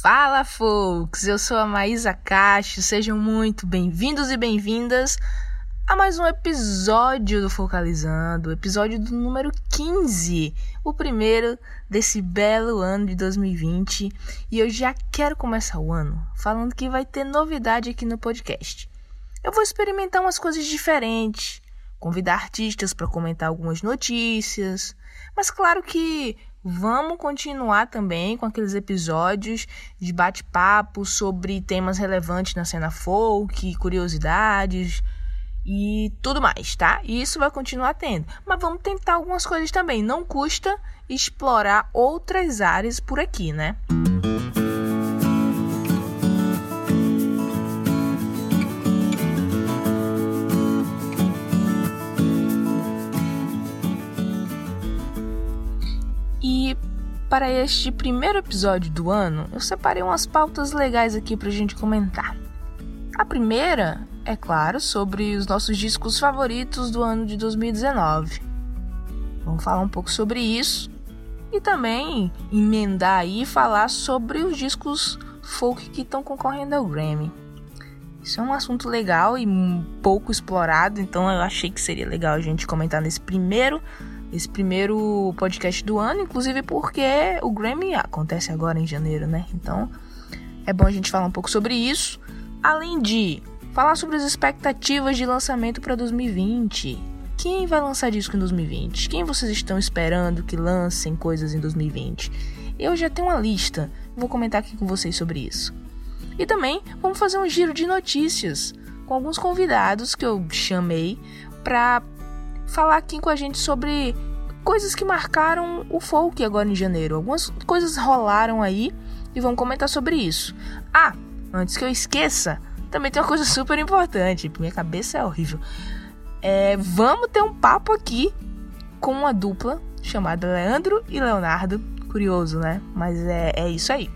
Fala, folks! Eu sou a Maísa Cacho, sejam muito bem-vindos e bem-vindas a mais um episódio do Focalizando, episódio do número 15, o primeiro desse belo ano de 2020. E eu já quero começar o ano falando que vai ter novidade aqui no podcast. Eu vou experimentar umas coisas diferentes, convidar artistas para comentar algumas notícias, mas claro que Vamos continuar também com aqueles episódios de bate-papo sobre temas relevantes na cena folk, curiosidades e tudo mais, tá? E isso vai continuar tendo. Mas vamos tentar algumas coisas também. Não custa explorar outras áreas por aqui, né? Para este primeiro episódio do ano, eu separei umas pautas legais aqui para a gente comentar. A primeira, é claro, sobre os nossos discos favoritos do ano de 2019. Vamos falar um pouco sobre isso e também emendar e falar sobre os discos folk que estão concorrendo ao Grammy. Isso é um assunto legal e pouco explorado, então eu achei que seria legal a gente comentar nesse primeiro esse primeiro podcast do ano, inclusive porque o Grammy acontece agora em janeiro, né? Então é bom a gente falar um pouco sobre isso, além de falar sobre as expectativas de lançamento para 2020. Quem vai lançar disco em 2020? Quem vocês estão esperando que lancem coisas em 2020? Eu já tenho uma lista, vou comentar aqui com vocês sobre isso. E também vamos fazer um giro de notícias com alguns convidados que eu chamei para falar aqui com a gente sobre coisas que marcaram o folk agora em janeiro. Algumas coisas rolaram aí e vamos comentar sobre isso. Ah, antes que eu esqueça, também tem uma coisa super importante. Minha cabeça é horrível. É, vamos ter um papo aqui com uma dupla chamada Leandro e Leonardo. Curioso, né? Mas é, é isso aí.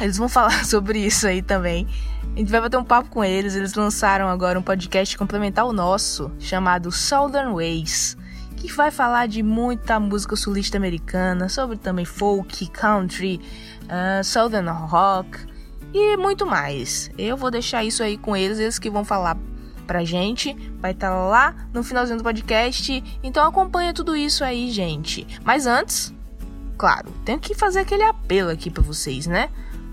Eles vão falar sobre isso aí também. A gente vai bater um papo com eles. Eles lançaram agora um podcast complementar ao nosso, chamado Southern Ways, que vai falar de muita música sulista americana, sobre também folk, country, uh, southern rock e muito mais. Eu vou deixar isso aí com eles, eles que vão falar pra gente. Vai estar tá lá no finalzinho do podcast. Então acompanha tudo isso aí, gente. Mas antes, claro, tenho que fazer aquele apelo aqui para vocês, né?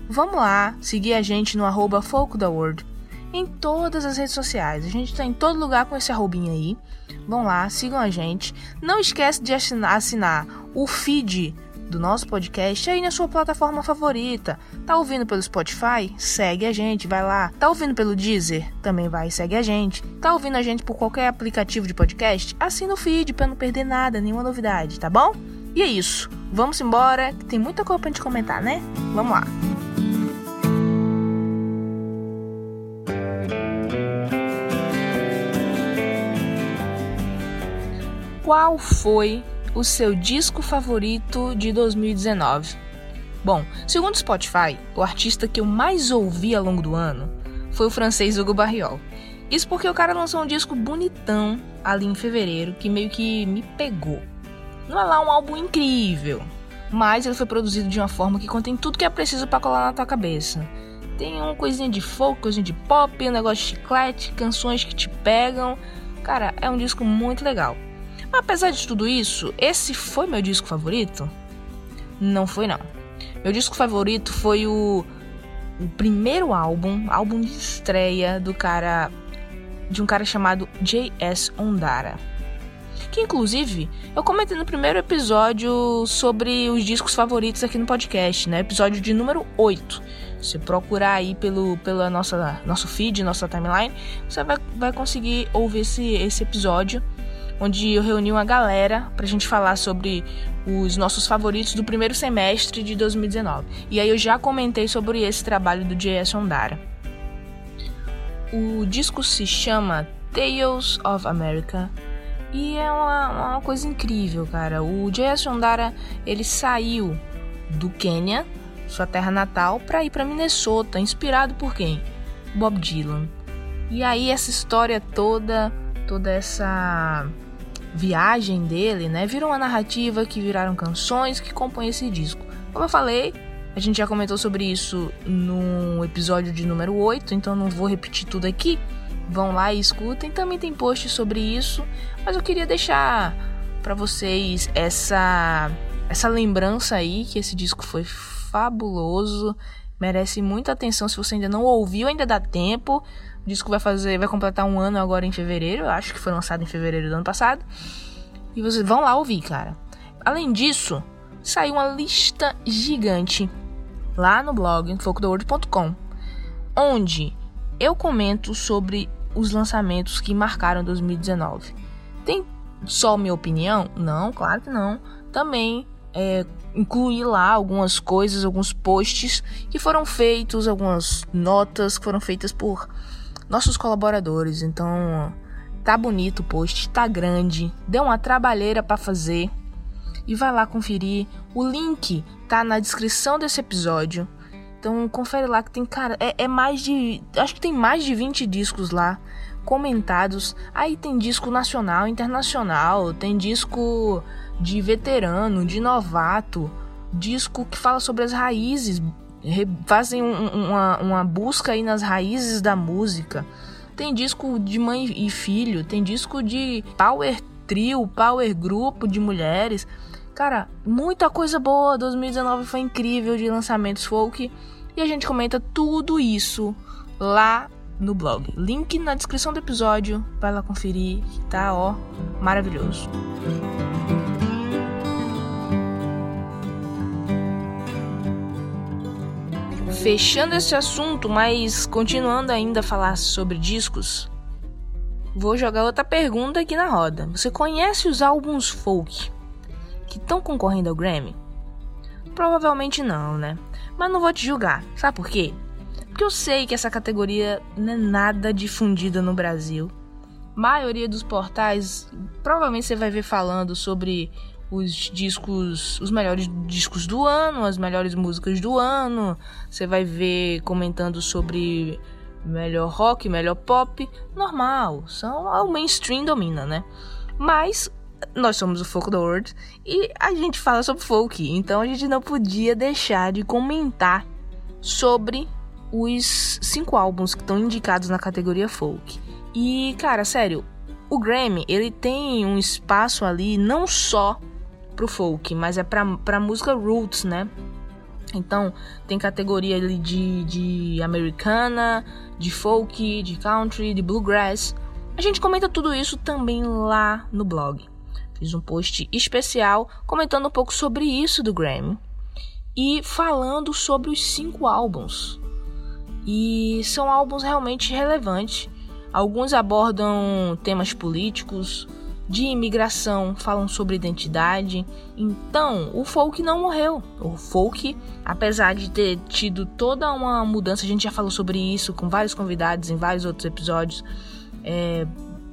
Vamos lá, seguir a gente no arroba em todas as redes sociais. A gente está em todo lugar com esse arrobinho aí. Vão lá, sigam a gente. Não esquece de assinar, assinar o feed do nosso podcast aí na sua plataforma favorita. Tá ouvindo pelo Spotify? Segue a gente, vai lá. Tá ouvindo pelo Deezer? Também vai, segue a gente. Tá ouvindo a gente por qualquer aplicativo de podcast? Assina o feed para não perder nada, nenhuma novidade, tá bom? E é isso. Vamos embora, que tem muita coisa pra gente comentar, né? Vamos lá. Qual foi o seu disco favorito de 2019? Bom, segundo o Spotify, o artista que eu mais ouvi ao longo do ano foi o francês Hugo Barriol. Isso porque o cara lançou um disco bonitão ali em fevereiro que meio que me pegou. Não é lá um álbum incrível, mas ele foi produzido de uma forma que contém tudo que é preciso para colar na tua cabeça. Tem uma coisinha de folk, coisinha de pop, um negócio de chiclete, canções que te pegam. Cara, é um disco muito legal. Apesar de tudo isso, esse foi meu disco favorito? Não foi não. Meu disco favorito foi o, o primeiro álbum, álbum de estreia do cara de um cara chamado J.S. Ondara. Que inclusive eu comentei no primeiro episódio sobre os discos favoritos aqui no podcast, né? Episódio de número 8. Se procurar aí pelo pela nossa nosso feed, nossa timeline, você vai, vai conseguir ouvir esse, esse episódio onde eu reuni uma galera pra gente falar sobre os nossos favoritos do primeiro semestre de 2019. E aí eu já comentei sobre esse trabalho do J.S. Ondara. O disco se chama Tales of America e é uma, uma coisa incrível, cara. O J.S. Ondara, ele saiu do Quênia, sua terra natal, para ir para Minnesota, inspirado por quem? Bob Dylan. E aí essa história toda, toda essa viagem dele, né, virou uma narrativa que viraram canções que compõem esse disco. Como eu falei, A gente já comentou sobre isso no episódio de número 8, então não vou repetir tudo aqui. Vão lá e escutem. Também tem post sobre isso, mas eu queria deixar para vocês essa essa lembrança aí que esse disco foi fabuloso, merece muita atenção. Se você ainda não ouviu, ainda dá tempo. O disco vai fazer, vai completar um ano agora em fevereiro. Eu acho que foi lançado em fevereiro do ano passado. E vocês vão lá ouvir, cara. Além disso, saiu uma lista gigante lá no blog folktheworld.com, onde eu comento sobre os lançamentos que marcaram 2019. Tem só minha opinião? Não, claro que não. Também é, incluí lá algumas coisas, alguns posts que foram feitos, algumas notas que foram feitas por nossos colaboradores. Então, tá bonito o post, tá grande, deu uma trabalheira para fazer. E vai lá conferir. O link tá na descrição desse episódio. Então confere lá que tem, cara, é, é mais de. Acho que tem mais de 20 discos lá comentados. Aí tem disco nacional, internacional, tem disco de veterano, de novato, disco que fala sobre as raízes, fazem um, uma, uma busca aí nas raízes da música. Tem disco de mãe e filho, tem disco de power trio, power grupo de mulheres. Cara, muita coisa boa. 2019 foi incrível de lançamentos folk. E a gente comenta tudo isso lá no blog. Link na descrição do episódio. Vai lá conferir, tá ó, maravilhoso. Fechando esse assunto, mas continuando ainda a falar sobre discos, vou jogar outra pergunta aqui na roda. Você conhece os álbuns folk que estão concorrendo ao Grammy? Provavelmente não, né? Mas não vou te julgar. Sabe por quê? Porque eu sei que essa categoria não é nada difundida no Brasil. A maioria dos portais, provavelmente você vai ver falando sobre os discos, os melhores discos do ano, as melhores músicas do ano. Você vai ver comentando sobre melhor rock, melhor pop, normal, são o mainstream domina, né? Mas nós somos o Folk the World e a gente fala sobre folk, então a gente não podia deixar de comentar sobre os cinco álbuns que estão indicados na categoria folk. E, cara, sério, o Grammy, ele tem um espaço ali não só pro folk, mas é pra, pra música roots, né? Então, tem categoria ali de, de americana, de folk, de country, de bluegrass. A gente comenta tudo isso também lá no blog. Fiz um post especial comentando um pouco sobre isso do Grammy e falando sobre os cinco álbuns. E são álbuns realmente relevantes. Alguns abordam temas políticos, de imigração, falam sobre identidade. Então, o folk não morreu. O folk, apesar de ter tido toda uma mudança, a gente já falou sobre isso com vários convidados em vários outros episódios. É,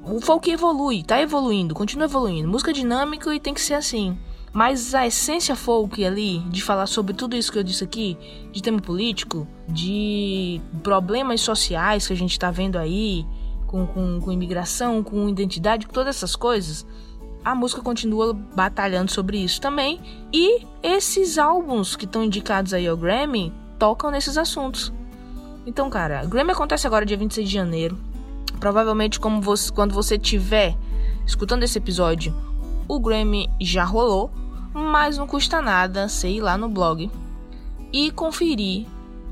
o folk evolui, tá evoluindo, continua evoluindo. Música dinâmica e tem que ser assim. Mas a essência folk ali, de falar sobre tudo isso que eu disse aqui, de tema político, de problemas sociais que a gente tá vendo aí, com, com, com imigração, com identidade, com todas essas coisas, a música continua batalhando sobre isso também. E esses álbuns que estão indicados aí ao Grammy tocam nesses assuntos. Então, cara, o Grammy acontece agora dia 26 de janeiro. Provavelmente como você, quando você estiver escutando esse episódio, o Grammy já rolou, mas não custa nada você ir lá no blog e conferir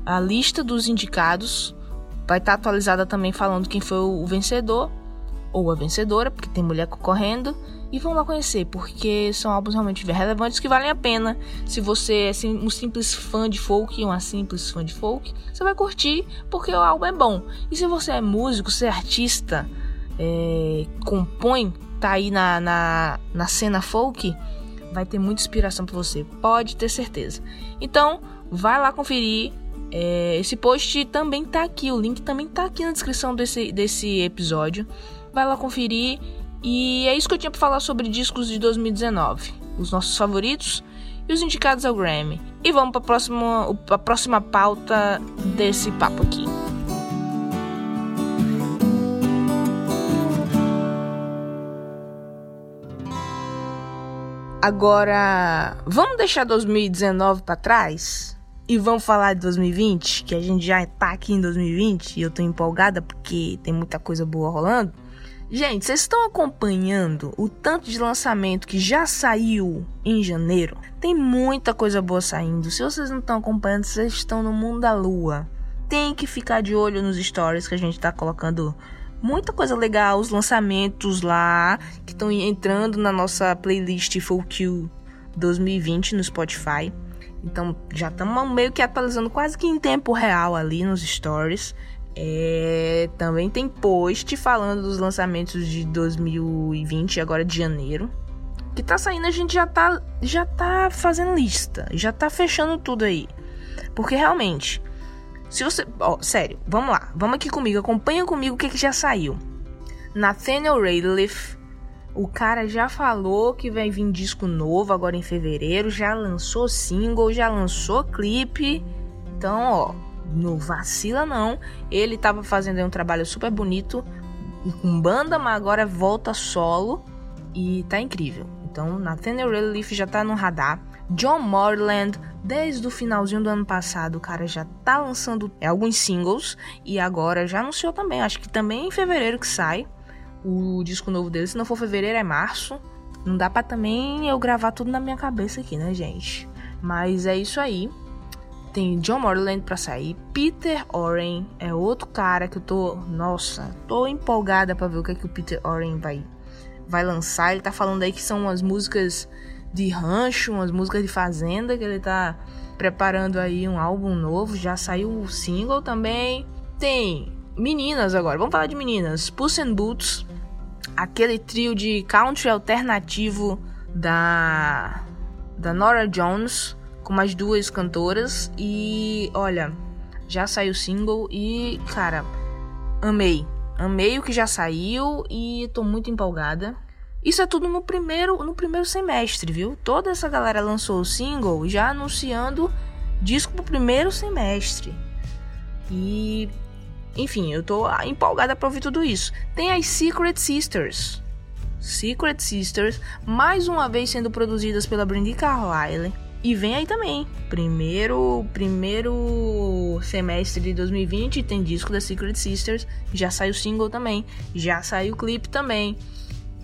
a lista dos indicados Vai estar tá atualizada também falando quem foi o vencedor ou a vencedora, porque tem mulher concorrendo. E vão lá conhecer, porque são álbuns realmente relevantes que valem a pena. Se você é um simples fã de folk, uma simples fã de folk, você vai curtir, porque o álbum é bom. E se você é músico, você é artista, é, compõe, tá aí na, na, na cena folk, vai ter muita inspiração para você, pode ter certeza. Então, vai lá conferir é, esse post também tá aqui, o link também tá aqui na descrição desse, desse episódio. Vai lá conferir. E é isso que eu tinha para falar sobre discos de 2019, os nossos favoritos e os indicados ao Grammy. E vamos para próxima, a próxima pauta desse papo aqui. Agora, vamos deixar 2019 para trás? E vamos falar de 2020, que a gente já tá aqui em 2020 e eu tô empolgada porque tem muita coisa boa rolando. Gente, vocês estão acompanhando o tanto de lançamento que já saiu em janeiro? Tem muita coisa boa saindo. Se vocês não estão acompanhando, vocês estão no mundo da lua. Tem que ficar de olho nos stories que a gente tá colocando muita coisa legal, os lançamentos lá que estão entrando na nossa playlist Full Q 2020 no Spotify. Então já estamos meio que atualizando quase que em tempo real ali nos stories. É, também tem post falando dos lançamentos de 2020, agora de janeiro. Que tá saindo, a gente já tá, já tá fazendo lista, já tá fechando tudo aí. Porque realmente, se você. Ó, sério, vamos lá, vamos aqui comigo, acompanha comigo o que, que já saiu. Nathaniel Radcliffe o cara já falou que vai vir disco novo agora em fevereiro, já lançou single, já lançou clipe. Então, ó, não vacila não. Ele tava fazendo um trabalho super bonito com banda, mas agora volta solo e tá incrível. Então, Nathaniel Relief já tá no radar. John Morland, desde o finalzinho do ano passado, o cara já tá lançando alguns singles e agora já anunciou também, acho que também em fevereiro que sai o disco novo dele. Se não for fevereiro, é março. Não dá para também eu gravar tudo na minha cabeça aqui, né, gente? Mas é isso aí. Tem John Morland pra sair. Peter Oren é outro cara que eu tô. Nossa, tô empolgada para ver o que, é que o Peter Oren vai, vai lançar. Ele tá falando aí que são umas músicas de rancho, umas músicas de fazenda, que ele tá preparando aí um álbum novo. Já saiu o single também. Tem meninas agora. Vamos falar de meninas. Puss in Boots aquele trio de country alternativo da da Nora Jones com mais duas cantoras e olha, já saiu o single e cara, amei. Amei o que já saiu e tô muito empolgada. Isso é tudo no primeiro, no primeiro semestre, viu? Toda essa galera lançou o single já anunciando disco pro primeiro semestre. E enfim, eu tô empolgada pra ouvir tudo isso. Tem as Secret Sisters. Secret Sisters, mais uma vez sendo produzidas pela Brandy Carlyle. E vem aí também, primeiro primeiro semestre de 2020 tem disco da Secret Sisters, já saiu single também, já saiu clipe também.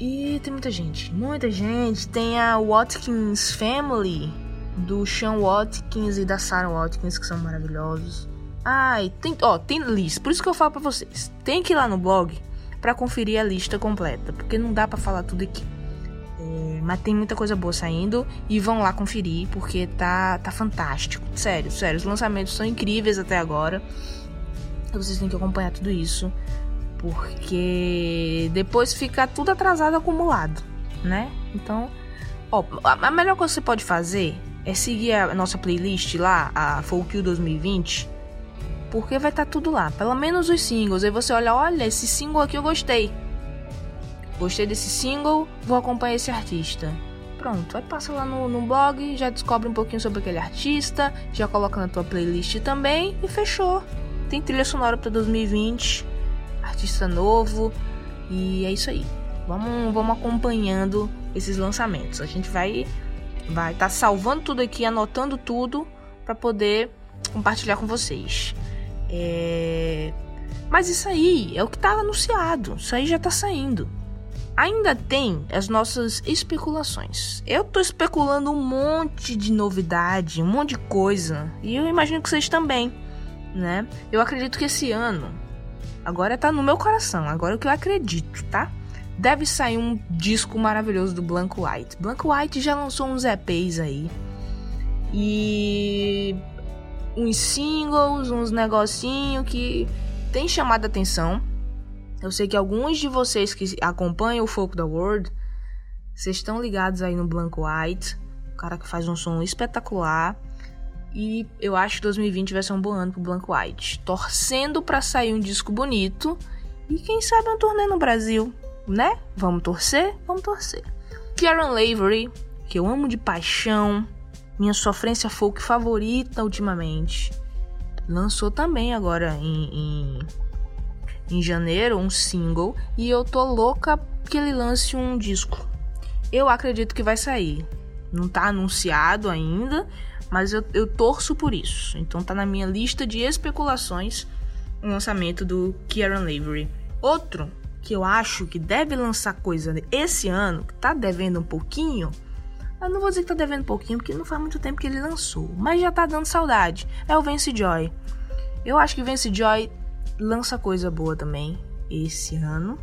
E tem muita gente, muita gente. Tem a Watkins Family, do Sean Watkins e da Sarah Watkins, que são maravilhosos. Ai, tem, ó, tem lista. Por isso que eu falo para vocês. Tem que ir lá no blog para conferir a lista completa, porque não dá para falar tudo aqui. É, mas tem muita coisa boa saindo e vão lá conferir, porque tá tá fantástico. Sério, sério, os lançamentos são incríveis até agora. Vocês têm que acompanhar tudo isso, porque depois fica tudo atrasado acumulado, né? Então, ó, a melhor coisa que você pode fazer é seguir a nossa playlist lá, a Folk 2020 porque vai estar tá tudo lá, pelo menos os singles. Aí você olha, olha, esse single aqui eu gostei. Gostei desse single, vou acompanhar esse artista. Pronto, aí passa lá no, no blog, já descobre um pouquinho sobre aquele artista, já coloca na tua playlist também e fechou. Tem trilha sonora para 2020, artista novo e é isso aí. Vamos, vamos acompanhando esses lançamentos. A gente vai vai estar tá salvando tudo aqui, anotando tudo para poder compartilhar com vocês. É... Mas isso aí é o que estava anunciado, isso aí já está saindo. Ainda tem as nossas especulações. Eu tô especulando um monte de novidade, um monte de coisa, e eu imagino que vocês também, né? Eu acredito que esse ano agora tá no meu coração, agora é o que eu acredito, tá? Deve sair um disco maravilhoso do Blanco White. Blanco White já lançou uns EPs aí. E uns singles, uns negocinho que tem chamado a atenção. Eu sei que alguns de vocês que acompanham o Folk da World, vocês estão ligados aí no Blanco White, o cara que faz um som espetacular. E eu acho que 2020 vai ser um bom ano pro Blanco White. Torcendo para sair um disco bonito e quem sabe um turnê no Brasil, né? Vamos torcer? Vamos torcer. Karen Lavery, que eu amo de paixão, minha sofrência folk favorita ultimamente. Lançou também agora em, em, em janeiro um single e eu tô louca que ele lance um disco. Eu acredito que vai sair. Não tá anunciado ainda, mas eu, eu torço por isso. Então tá na minha lista de especulações o lançamento do Kieran Lavery. Outro que eu acho que deve lançar coisa esse ano, que tá devendo um pouquinho. Eu não vou dizer que tá devendo um pouquinho, porque não faz muito tempo que ele lançou, mas já tá dando saudade. É o Vance Joy. Eu acho que Vance Joy lança coisa boa também esse ano,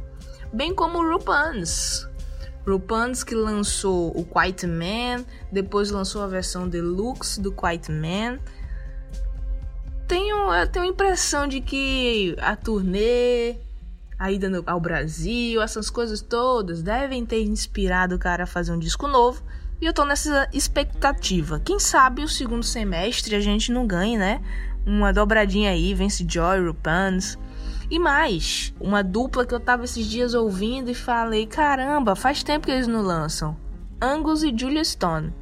bem como o Rupans. Rupans que lançou o Quiet Man, depois lançou a versão deluxe do Quiet Man. Tenho, eu tenho a impressão de que a turnê a ida no, ao Brasil, essas coisas todas devem ter inspirado o cara a fazer um disco novo. E eu tô nessa expectativa. Quem sabe o segundo semestre a gente não ganhe, né? Uma dobradinha aí, vence Joy, Rupans. E mais, uma dupla que eu tava esses dias ouvindo e falei: caramba, faz tempo que eles não lançam. Angus e Julia Stone.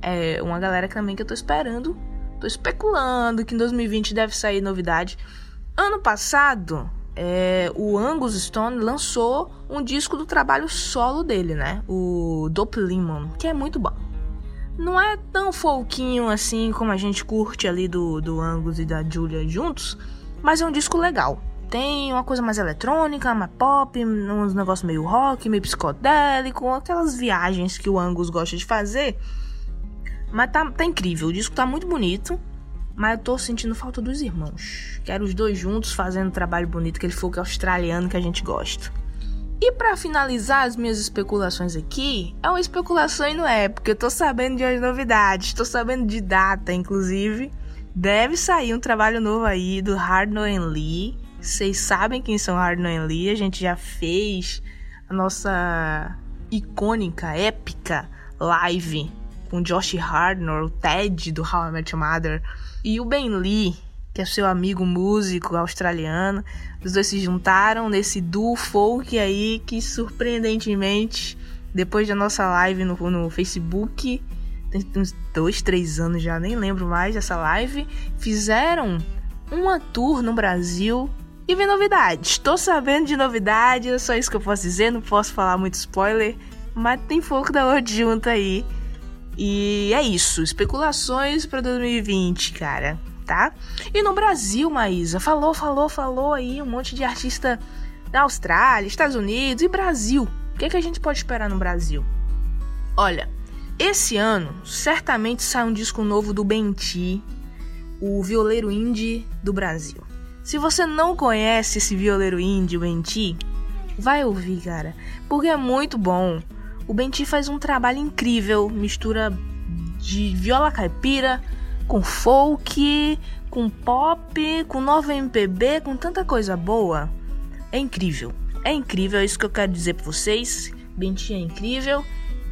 É uma galera também que eu tô esperando. Tô especulando que em 2020 deve sair novidade. Ano passado, é, o Angus Stone lançou um disco do trabalho solo dele, né? O Dope que é muito bom. Não é tão folquinho assim como a gente curte ali do, do Angus e da Julia juntos, mas é um disco legal. Tem uma coisa mais eletrônica, mais pop, uns negócios meio rock, meio psicodélico, aquelas viagens que o Angus gosta de fazer. Mas tá, tá incrível, o disco tá muito bonito. Mas eu tô sentindo falta dos irmãos. Quero os dois juntos fazendo um trabalho bonito, aquele folk australiano que a gente gosta. E para finalizar as minhas especulações aqui, é uma especulação e não é, porque eu tô sabendo de umas novidades, tô sabendo de data, inclusive. Deve sair um trabalho novo aí do Hardno Lee. Vocês sabem quem são Hardno Lee, a gente já fez a nossa icônica, épica live com Josh Hardner, o Ted do How I Met Your Mother e o Ben Lee, que é seu amigo músico australiano. Os dois se juntaram nesse duo folk aí que surpreendentemente, depois da nossa live no, no Facebook, tem uns dois, três anos já, nem lembro mais dessa live, fizeram uma tour no Brasil e vem novidades. Estou sabendo de novidades, é só isso que eu posso dizer, não posso falar muito spoiler, mas tem folk da Lorde junto aí. E é isso, especulações para 2020, cara, tá? E no Brasil, Maísa, falou, falou, falou aí um monte de artista da Austrália, Estados Unidos e Brasil. O que, é que a gente pode esperar no Brasil? Olha, esse ano certamente sai um disco novo do Benti, o violeiro indie do Brasil. Se você não conhece esse violeiro indie, o Benti, vai ouvir, cara, porque é muito bom. O Benti faz um trabalho incrível, mistura de viola caipira com folk, com pop, com nova MPB, com tanta coisa boa. É incrível. É incrível, é isso que eu quero dizer pra vocês. Benti é incrível.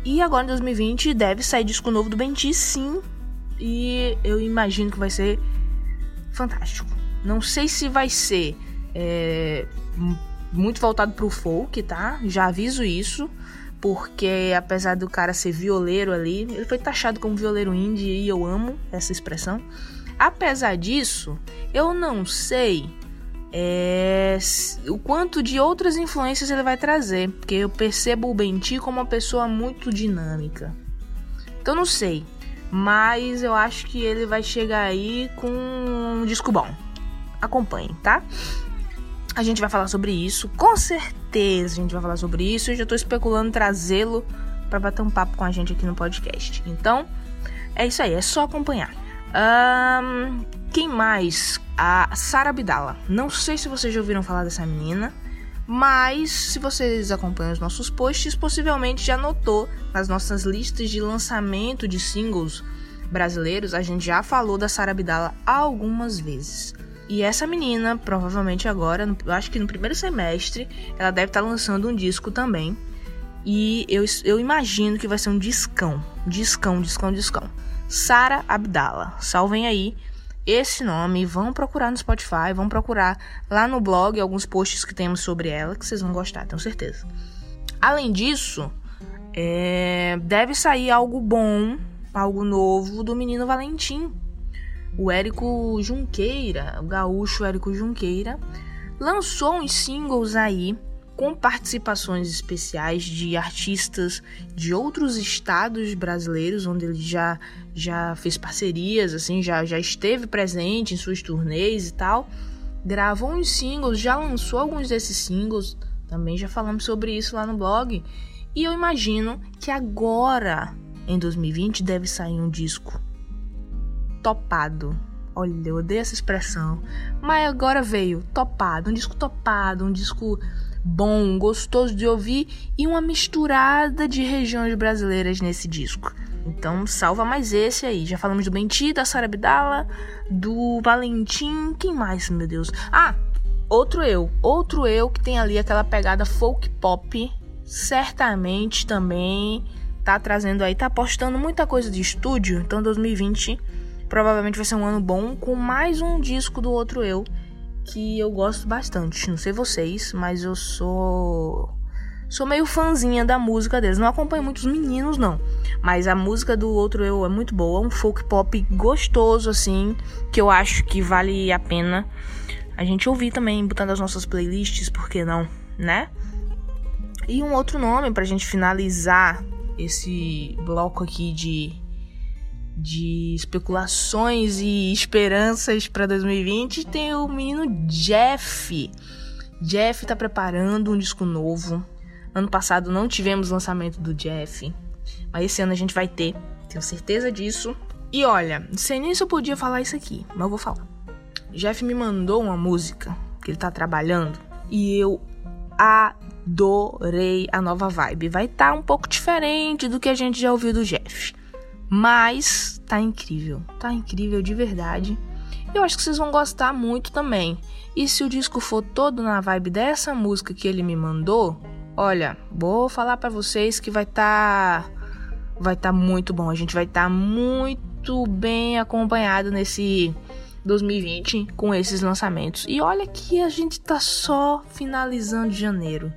E agora em 2020 deve sair disco novo do Benti, sim. E eu imagino que vai ser fantástico. Não sei se vai ser é, muito voltado pro folk, tá? Já aviso isso porque apesar do cara ser violeiro ali, ele foi taxado como violeiro indie e eu amo essa expressão. Apesar disso, eu não sei é, o quanto de outras influências ele vai trazer, porque eu percebo o Benti como uma pessoa muito dinâmica. Então não sei, mas eu acho que ele vai chegar aí com um disco bom. Acompanhe, tá? A gente vai falar sobre isso, com certeza a gente vai falar sobre isso. Eu já tô especulando trazê-lo para bater um papo com a gente aqui no podcast. Então, é isso aí, é só acompanhar. Um, quem mais? A Sara Abdala. Não sei se vocês já ouviram falar dessa menina, mas se vocês acompanham os nossos posts, possivelmente já notou nas nossas listas de lançamento de singles brasileiros, a gente já falou da Sara Abdala algumas vezes. E essa menina, provavelmente agora, eu acho que no primeiro semestre, ela deve estar tá lançando um disco também. E eu, eu imagino que vai ser um discão. Discão, discão, discão. Sara Abdala. Salvem aí esse nome. Vão procurar no Spotify, vão procurar lá no blog alguns posts que temos sobre ela, que vocês vão gostar, tenho certeza. Além disso, é, deve sair algo bom, algo novo do menino Valentim o Érico Junqueira, o gaúcho Érico Junqueira, lançou uns singles aí com participações especiais de artistas de outros estados brasileiros, onde ele já, já fez parcerias, assim, já, já esteve presente em suas turnês e tal. Gravou uns singles, já lançou alguns desses singles, também já falamos sobre isso lá no blog. E eu imagino que agora, em 2020, deve sair um disco topado. Olha, eu odeio essa expressão. Mas agora veio topado, um disco topado, um disco bom, gostoso de ouvir e uma misturada de regiões brasileiras nesse disco. Então salva mais esse aí. Já falamos do Benti, da Sara Abdala, do Valentim, quem mais, meu Deus? Ah, outro eu, outro eu que tem ali aquela pegada folk pop certamente também tá trazendo aí, tá postando muita coisa de estúdio. Então 2020 provavelmente vai ser um ano bom com mais um disco do outro eu que eu gosto bastante. Não sei vocês, mas eu sou sou meio fãzinha da música deles. Não acompanho muitos meninos não, mas a música do outro eu é muito boa, um folk pop gostoso assim, que eu acho que vale a pena a gente ouvir também, botando as nossas playlists, por que não, né? E um outro nome pra gente finalizar esse bloco aqui de, de especulações e esperanças para 2020 tem o menino Jeff. Jeff tá preparando um disco novo. Ano passado não tivemos lançamento do Jeff, mas esse ano a gente vai ter, tenho certeza disso. E olha, não sei nem se eu podia falar isso aqui, mas eu vou falar. Jeff me mandou uma música que ele tá trabalhando e eu adorei a nova vibe. Vai estar tá um pouco diferente do que a gente já ouviu do Jeff. Mas tá incrível, tá incrível de verdade. Eu acho que vocês vão gostar muito também. E se o disco for todo na vibe dessa música que ele me mandou, olha, vou falar para vocês que vai tá, vai tá muito bom. A gente vai estar tá muito bem acompanhado nesse 2020 com esses lançamentos. E olha que a gente tá só finalizando janeiro.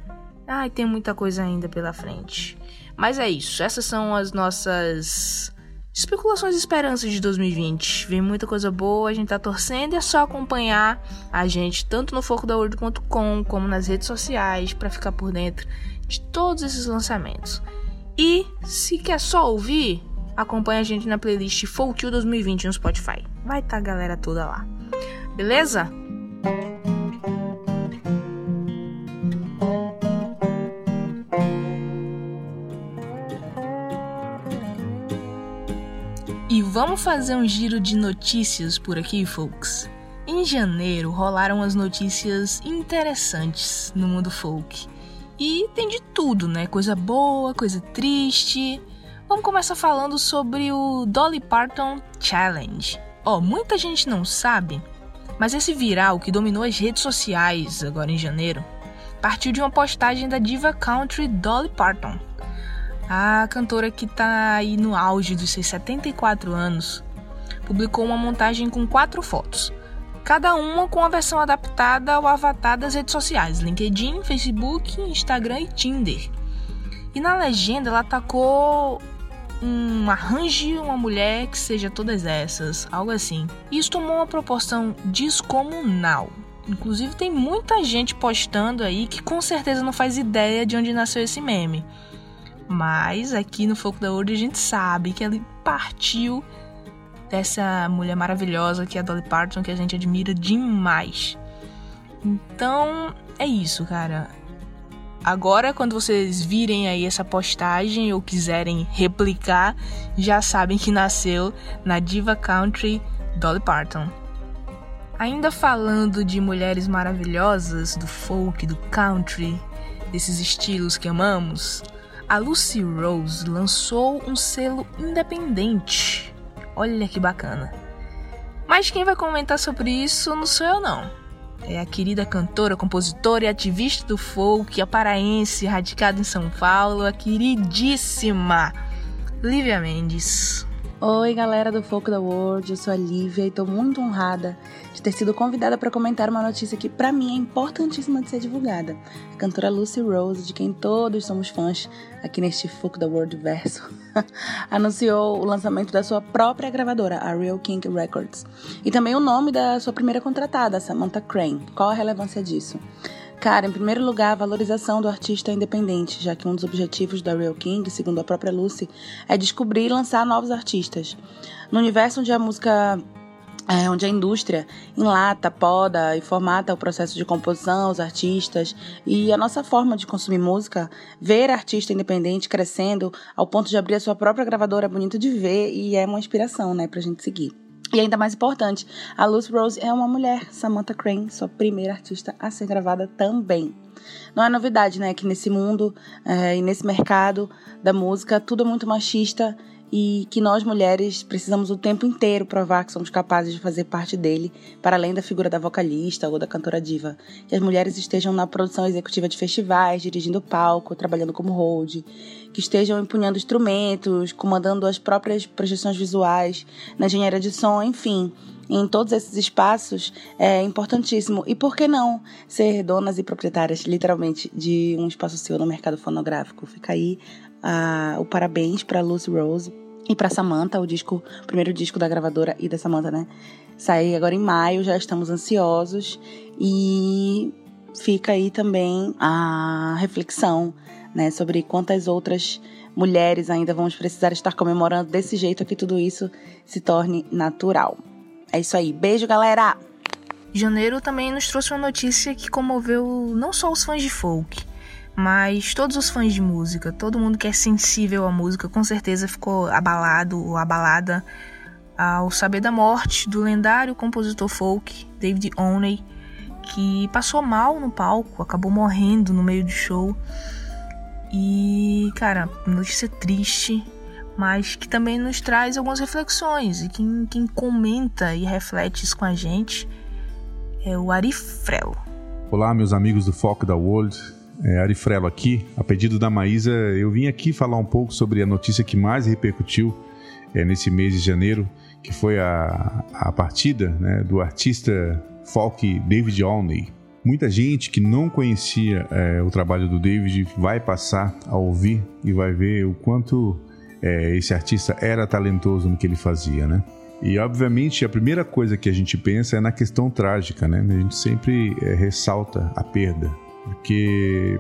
Ai, tem muita coisa ainda pela frente. Mas é isso, essas são as nossas especulações e esperanças de 2020. Vem muita coisa boa, a gente tá torcendo e é só acompanhar a gente tanto no focodaworld.com como nas redes sociais para ficar por dentro de todos esses lançamentos. E se quer só ouvir, acompanha a gente na playlist Folk 2020 no Spotify. Vai estar tá a galera toda lá. Beleza? Vamos fazer um giro de notícias por aqui, folks. Em janeiro rolaram as notícias interessantes no mundo folk. E tem de tudo, né? Coisa boa, coisa triste. Vamos começar falando sobre o Dolly Parton Challenge. Ó, oh, muita gente não sabe, mas esse viral que dominou as redes sociais agora em janeiro partiu de uma postagem da diva country Dolly Parton. A cantora que tá aí no auge dos seus 74 anos publicou uma montagem com quatro fotos, cada uma com a versão adaptada ao avatar das redes sociais: LinkedIn, Facebook, Instagram e Tinder. E na legenda ela tacou um arranje uma mulher que seja todas essas, algo assim. Isso tomou uma proporção descomunal. Inclusive tem muita gente postando aí que com certeza não faz ideia de onde nasceu esse meme. Mas aqui no Foco da World a gente sabe que ele partiu dessa mulher maravilhosa que é a Dolly Parton, que a gente admira demais. Então é isso, cara. Agora, quando vocês virem aí essa postagem ou quiserem replicar, já sabem que nasceu na diva country Dolly Parton. Ainda falando de mulheres maravilhosas do folk, do country, desses estilos que amamos, a Lucy Rose lançou um selo independente. Olha que bacana. Mas quem vai comentar sobre isso não sou eu não é a querida cantora, compositora e ativista do folk, a paraense, radicada em São Paulo, a queridíssima Lívia Mendes. Oi, galera do Folk da World, eu sou a Lívia e estou muito honrada de ter sido convidada para comentar uma notícia que para mim é importantíssima de ser divulgada. A cantora Lucy Rose, de quem todos somos fãs aqui neste Folk da World verso, anunciou o lançamento da sua própria gravadora, a Real King Records, e também o nome da sua primeira contratada, Samantha Crane. Qual a relevância disso? Cara, em primeiro lugar, a valorização do artista independente, já que um dos objetivos da Real King, segundo a própria Lucy, é descobrir e lançar novos artistas. No universo onde a música é, onde a indústria enlata, poda e formata o processo de composição, os artistas e a nossa forma de consumir música, ver artista independente crescendo ao ponto de abrir a sua própria gravadora é bonito de ver e é uma inspiração, né, pra gente seguir. E ainda mais importante, a Lucy Rose é uma mulher, Samantha Crane, sua primeira artista a ser gravada também. Não é novidade, né, que nesse mundo é, e nesse mercado da música tudo é muito machista e que nós mulheres precisamos o tempo inteiro provar que somos capazes de fazer parte dele, para além da figura da vocalista ou da cantora diva. Que as mulheres estejam na produção executiva de festivais, dirigindo palco, trabalhando como hold, que estejam empunhando instrumentos, comandando as próprias projeções visuais, na engenharia de som, enfim. Em todos esses espaços é importantíssimo. E por que não ser donas e proprietárias, literalmente, de um espaço seu no mercado fonográfico? Fica aí uh, o parabéns para Lucy Rose e para Samantha, o disco, o primeiro disco da gravadora e da Samantha, né? Sai agora em maio, já estamos ansiosos e fica aí também a reflexão, né, sobre quantas outras mulheres ainda vamos precisar estar comemorando desse jeito que tudo isso se torne natural. É isso aí. Beijo, galera. Janeiro também nos trouxe uma notícia que comoveu não só os fãs de folk, mas todos os fãs de música, todo mundo que é sensível à música, com certeza ficou abalado ou abalada ao saber da morte do lendário compositor folk David Oney, que passou mal no palco, acabou morrendo no meio do show. E, cara, notícia triste, mas que também nos traz algumas reflexões. E quem, quem comenta e reflete isso com a gente é o Ari Frelo. Olá, meus amigos do Foco da World. É, Ari Frelo aqui. A pedido da Maísa, eu vim aqui falar um pouco sobre a notícia que mais repercutiu é, nesse mês de janeiro, que foi a, a partida né, do artista folk David Olney. Muita gente que não conhecia é, o trabalho do David vai passar a ouvir e vai ver o quanto é, esse artista era talentoso no que ele fazia, né? E obviamente a primeira coisa que a gente pensa é na questão trágica, né? A gente sempre é, ressalta a perda, porque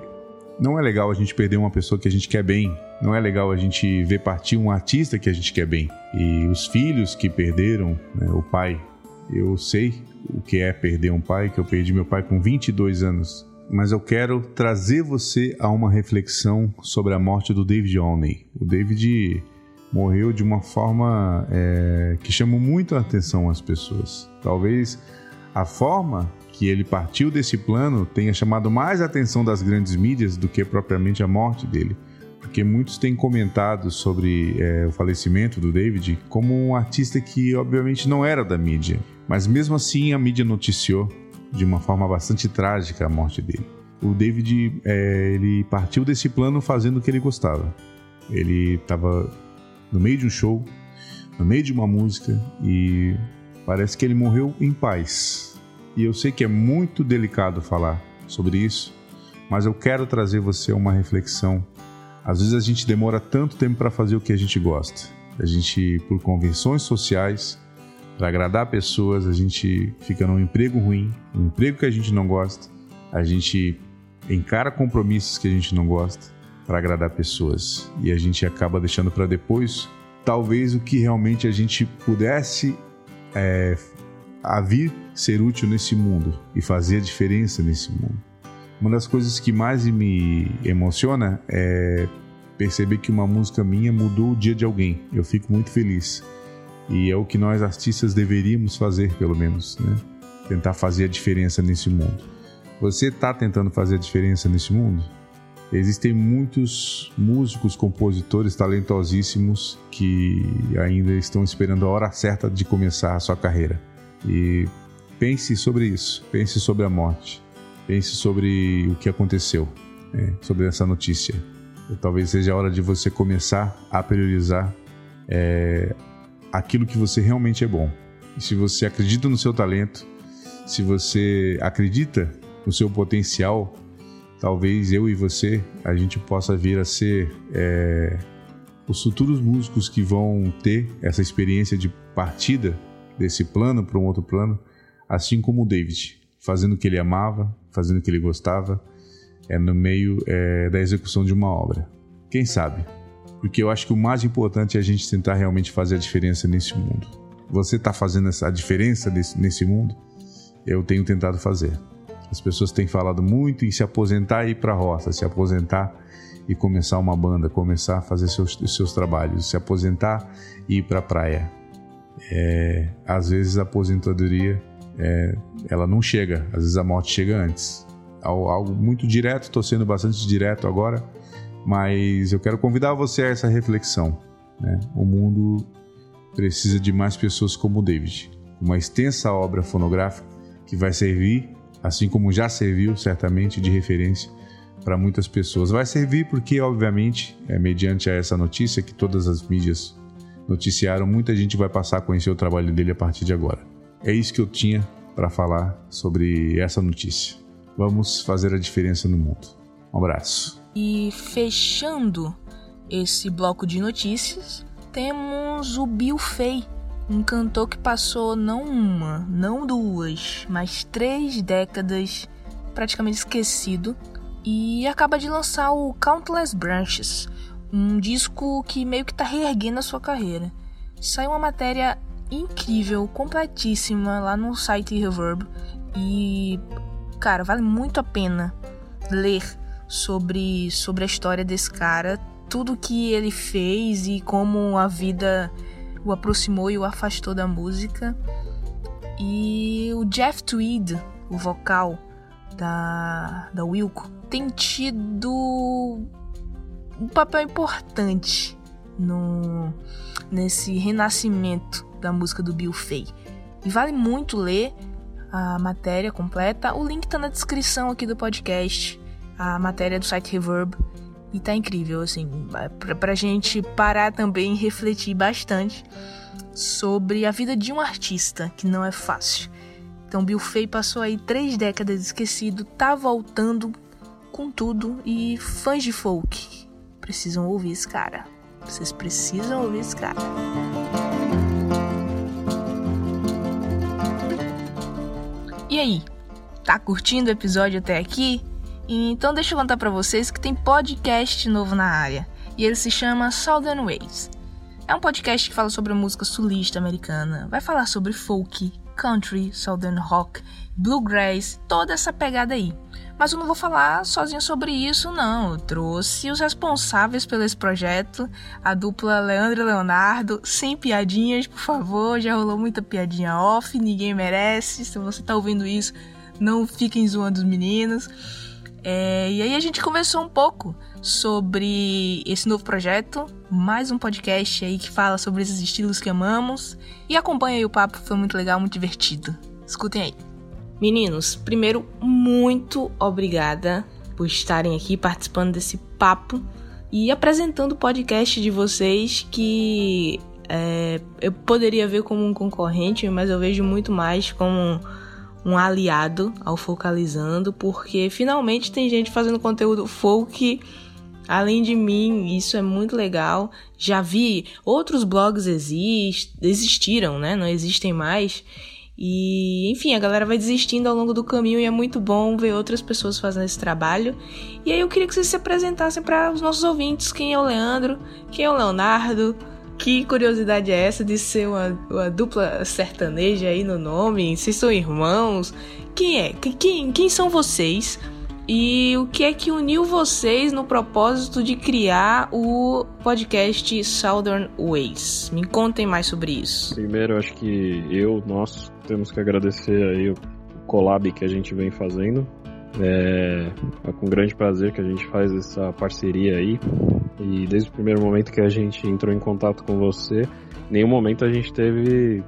não é legal a gente perder uma pessoa que a gente quer bem. Não é legal a gente ver partir um artista que a gente quer bem. E os filhos que perderam né, o pai, eu sei o que é perder um pai, que eu perdi meu pai com 22 anos. Mas eu quero trazer você a uma reflexão sobre a morte do David Olney. O David morreu de uma forma é, que chamou muito a atenção às pessoas. Talvez a forma que ele partiu desse plano tenha chamado mais a atenção das grandes mídias do que propriamente a morte dele. Porque muitos têm comentado sobre é, o falecimento do David como um artista que, obviamente, não era da mídia. Mas mesmo assim, a mídia noticiou de uma forma bastante trágica a morte dele. O David é, ele partiu desse plano fazendo o que ele gostava. Ele estava no meio de um show, no meio de uma música e parece que ele morreu em paz e eu sei que é muito delicado falar sobre isso, mas eu quero trazer você uma reflexão. Às vezes a gente demora tanto tempo para fazer o que a gente gosta. A gente, por convenções sociais, para agradar pessoas, a gente fica num emprego ruim, um emprego que a gente não gosta, a gente encara compromissos que a gente não gosta para agradar pessoas e a gente acaba deixando para depois talvez o que realmente a gente pudesse é, a vir ser útil nesse mundo e fazer a diferença nesse mundo. Uma das coisas que mais me emociona é perceber que uma música minha mudou o dia de alguém. Eu fico muito feliz. E é o que nós artistas deveríamos fazer, pelo menos, né? Tentar fazer a diferença nesse mundo. Você está tentando fazer a diferença nesse mundo? Existem muitos músicos, compositores talentosíssimos que ainda estão esperando a hora certa de começar a sua carreira. E pense sobre isso, pense sobre a morte, pense sobre o que aconteceu, né? sobre essa notícia. Talvez seja a hora de você começar a priorizar é, aquilo que você realmente é bom. E se você acredita no seu talento, se você acredita no seu potencial, talvez eu e você a gente possa vir a ser é, os futuros músicos que vão ter essa experiência de partida desse plano para um outro plano, assim como o David fazendo o que ele amava, fazendo o que ele gostava, é no meio é, da execução de uma obra. Quem sabe? Porque eu acho que o mais importante é a gente tentar realmente fazer a diferença nesse mundo. Você está fazendo essa diferença nesse mundo? Eu tenho tentado fazer. As pessoas têm falado muito em se aposentar e ir para a roça, se aposentar e começar uma banda, começar a fazer seus, seus trabalhos, se aposentar e ir para a praia. É, às vezes a aposentadoria é, ela não chega, às vezes a morte chega antes. Algo muito direto, estou sendo bastante direto agora, mas eu quero convidar você a essa reflexão. Né? O mundo precisa de mais pessoas como o David, uma extensa obra fonográfica que vai servir, assim como já serviu certamente de referência para muitas pessoas. Vai servir porque, obviamente, é mediante essa notícia que todas as mídias noticiaram, muita gente vai passar a conhecer o trabalho dele a partir de agora. É isso que eu tinha para falar sobre essa notícia. Vamos fazer a diferença no mundo. Um abraço. E fechando esse bloco de notícias, temos o Bill Fay, um cantor que passou não uma, não duas, mas três décadas praticamente esquecido e acaba de lançar o Countless Branches, um disco que meio que tá reerguendo a sua carreira. Saiu uma matéria incrível, completíssima lá no site Reverb e cara, vale muito a pena ler sobre sobre a história desse cara, tudo que ele fez e como a vida o aproximou e o afastou da música. E o Jeff Tweed, o vocal da da Wilco, tem tido um papel importante no nesse renascimento da música do Bill Fay. E vale muito ler a matéria completa. O link tá na descrição aqui do podcast, a matéria do site Reverb. E tá incrível, assim, pra, pra gente parar também e refletir bastante sobre a vida de um artista, que não é fácil. Então, Bill Fay passou aí três décadas esquecido, tá voltando com tudo e fãs de folk precisam ouvir esse cara. Vocês precisam ouvir esse cara. E aí, tá curtindo o episódio até aqui? Então deixa eu contar para vocês que tem podcast novo na área e ele se chama Southern Ways. É um podcast que fala sobre a música sulista americana, vai falar sobre folk, country, southern rock, bluegrass, toda essa pegada aí. Mas eu não vou falar sozinho sobre isso, não. Eu trouxe os responsáveis pelo esse projeto, a dupla Leandro e Leonardo, sem piadinhas, por favor. Já rolou muita piadinha off, ninguém merece. Se você tá ouvindo isso, não fiquem zoando os meninos. É, e aí a gente conversou um pouco sobre esse novo projeto, mais um podcast aí que fala sobre esses estilos que amamos. E acompanha aí o papo, foi muito legal, muito divertido. Escutem aí. Meninos, primeiro, muito obrigada por estarem aqui participando desse papo e apresentando o podcast de vocês que é, eu poderia ver como um concorrente, mas eu vejo muito mais como um aliado ao Focalizando, porque finalmente tem gente fazendo conteúdo folk além de mim, isso é muito legal. Já vi outros blogs exist, existiram, né? Não existem mais. E, enfim, a galera vai desistindo ao longo do caminho e é muito bom ver outras pessoas fazendo esse trabalho. E aí eu queria que vocês se apresentassem para os nossos ouvintes: quem é o Leandro, quem é o Leonardo, que curiosidade é essa de ser uma, uma dupla sertaneja aí no nome? Vocês são irmãos? Quem é? Quem, quem são vocês? E o que é que uniu vocês no propósito de criar o podcast Southern Ways? Me contem mais sobre isso. Primeiro, acho que eu, nós, temos que agradecer aí o collab que a gente vem fazendo. É, é com grande prazer que a gente faz essa parceria aí. E desde o primeiro momento que a gente entrou em contato com você, nenhum momento a gente teve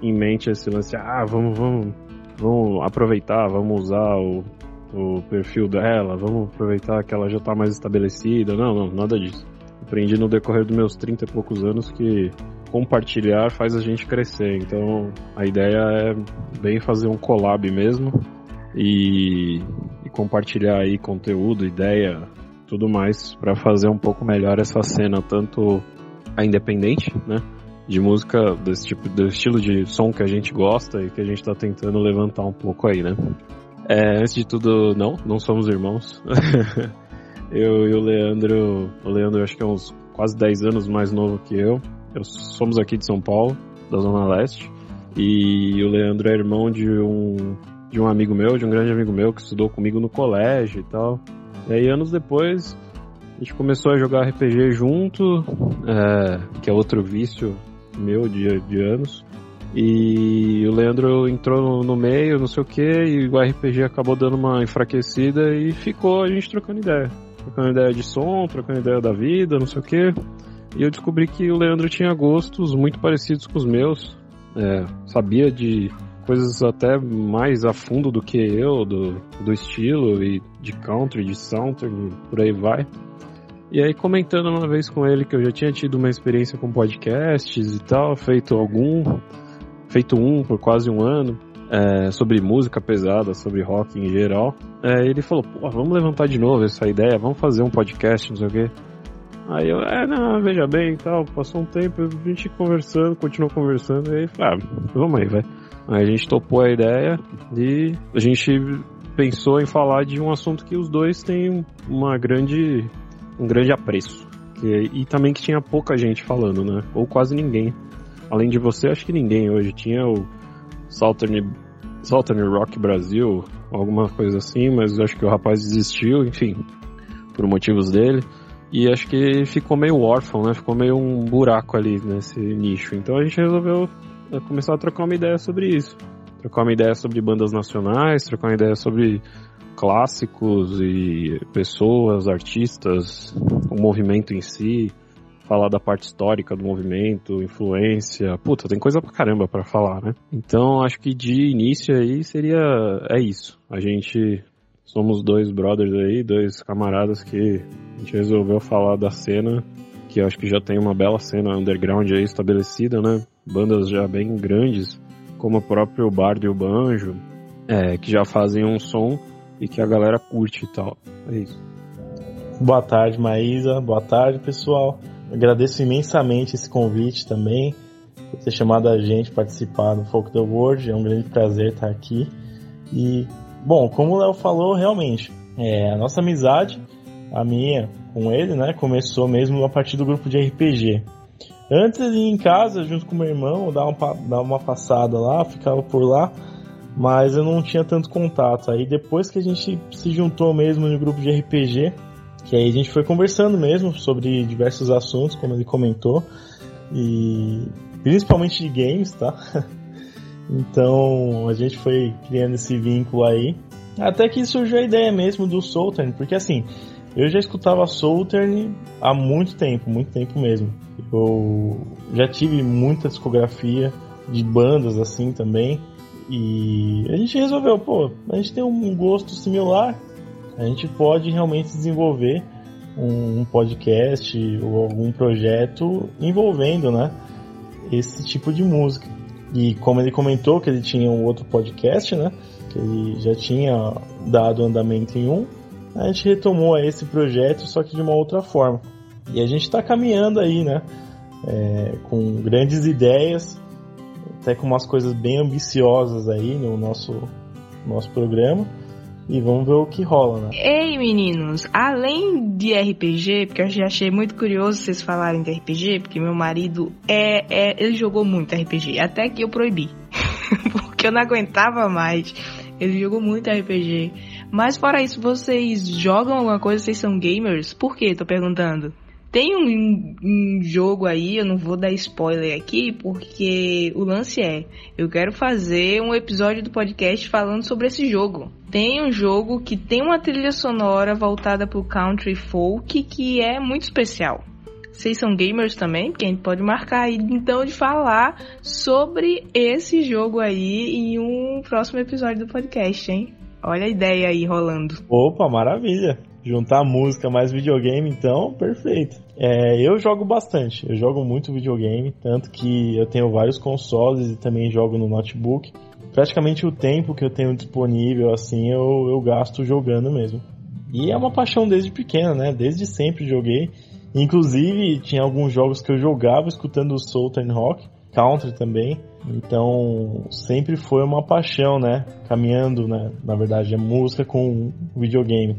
em mente esse lance, ah, vamos, vamos, vamos aproveitar, vamos usar o o perfil dela, vamos aproveitar que ela já está mais estabelecida. Não, não, nada disso. Aprendi no decorrer dos meus 30 e poucos anos que compartilhar faz a gente crescer. Então a ideia é bem fazer um collab mesmo e, e compartilhar aí conteúdo, ideia, tudo mais para fazer um pouco melhor essa cena, tanto a independente, né? de música desse tipo, do estilo de som que a gente gosta e que a gente tá tentando levantar um pouco aí, né? É, antes de tudo, não, não somos irmãos. eu e o Leandro, o Leandro acho que é uns quase 10 anos mais novo que eu. eu. Somos aqui de São Paulo, da Zona Leste. E o Leandro é irmão de um, de um amigo meu, de um grande amigo meu que estudou comigo no colégio e tal. E aí anos depois a gente começou a jogar RPG junto, é, que é outro vício meu de, de anos. E o Leandro entrou no, meio, não sei o que, e o RPG acabou dando uma enfraquecida e ficou a gente trocando ideia. Trocando ideia de som, trocando ideia da vida, não sei o que. E eu descobri que o Leandro tinha gostos muito parecidos com os meus. É, sabia de coisas até mais a fundo do que eu, do, do estilo e de country, de soundtrack, por aí vai. E aí comentando uma vez com ele que eu já tinha tido uma experiência com podcasts e tal, feito algum, feito um por quase um ano, é, sobre música pesada, sobre rock em geral. É, ele falou, pô, vamos levantar de novo essa ideia, vamos fazer um podcast, não sei o quê. Aí eu, é, não, veja bem e tal, passou um tempo, a gente conversando, continuou conversando, e aí, ah, vamos aí, vai. Aí a gente topou a ideia e a gente pensou em falar de um assunto que os dois têm uma grande um grande apreço. Que, e também que tinha pouca gente falando, né? Ou quase ninguém. Além de você, acho que ninguém hoje. Tinha o Southern, Southern Rock Brasil, alguma coisa assim, mas acho que o rapaz desistiu, enfim, por motivos dele. E acho que ficou meio órfão, né? Ficou meio um buraco ali nesse nicho. Então a gente resolveu é, começar a trocar uma ideia sobre isso. Trocar uma ideia sobre bandas nacionais, trocar uma ideia sobre clássicos e pessoas, artistas, o movimento em si, falar da parte histórica do movimento, influência. Puta, tem coisa pra caramba para falar, né? Então acho que de início aí seria. É isso. A gente. Somos dois brothers aí, dois camaradas que a gente resolveu falar da cena, que acho que já tem uma bela cena underground aí estabelecida, né? Bandas já bem grandes, como o próprio Bard e o Banjo, é, que já fazem um som e que a galera curte e tal. É isso. Boa tarde, Maísa. Boa tarde, pessoal. Agradeço imensamente esse convite também, por ter chamado a gente participar do Folk the World. É um grande prazer estar aqui. E, bom, como o Léo falou, realmente, é, a nossa amizade, a minha com ele, né, começou mesmo a partir do grupo de RPG. Antes de ir em casa, junto com meu irmão, dar uma, dar uma passada lá, ficava por lá mas eu não tinha tanto contato. Aí depois que a gente se juntou mesmo no grupo de RPG, que aí a gente foi conversando mesmo sobre diversos assuntos, como ele comentou, e principalmente de games, tá? Então a gente foi criando esse vínculo aí, até que surgiu a ideia mesmo do Southern, porque assim, eu já escutava Southern há muito tempo, muito tempo mesmo. Eu já tive muita discografia de bandas assim também. E a gente resolveu, pô, a gente tem um gosto similar, a gente pode realmente desenvolver um podcast ou algum projeto envolvendo, né, esse tipo de música. E como ele comentou que ele tinha um outro podcast, né, que ele já tinha dado andamento em um, a gente retomou esse projeto, só que de uma outra forma. E a gente está caminhando aí, né, é, com grandes ideias, até com umas coisas bem ambiciosas aí no nosso, nosso programa. E vamos ver o que rola, né? Ei, meninos, além de RPG, porque eu já achei muito curioso vocês falarem de RPG, porque meu marido é, é ele jogou muito RPG, até que eu proibi. porque eu não aguentava mais. Ele jogou muito RPG. Mas fora isso, vocês jogam alguma coisa? Vocês são gamers? Por quê? Tô perguntando. Tem um, um, jogo aí, eu não vou dar spoiler aqui, porque o lance é: eu quero fazer um episódio do podcast falando sobre esse jogo. Tem um jogo que tem uma trilha sonora voltada pro country folk que é muito especial. Vocês são gamers também? Porque a gente pode marcar aí então de falar sobre esse jogo aí em um próximo episódio do podcast, hein? Olha a ideia aí rolando. Opa, maravilha! Juntar música mais videogame, então, perfeito. É, eu jogo bastante, eu jogo muito videogame, tanto que eu tenho vários consoles e também jogo no notebook. Praticamente o tempo que eu tenho disponível, assim, eu, eu gasto jogando mesmo. E é uma paixão desde pequeno, né? Desde sempre joguei. Inclusive, tinha alguns jogos que eu jogava escutando o Southern Rock, country também. Então, sempre foi uma paixão, né? Caminhando, né? Na verdade, a música com videogame.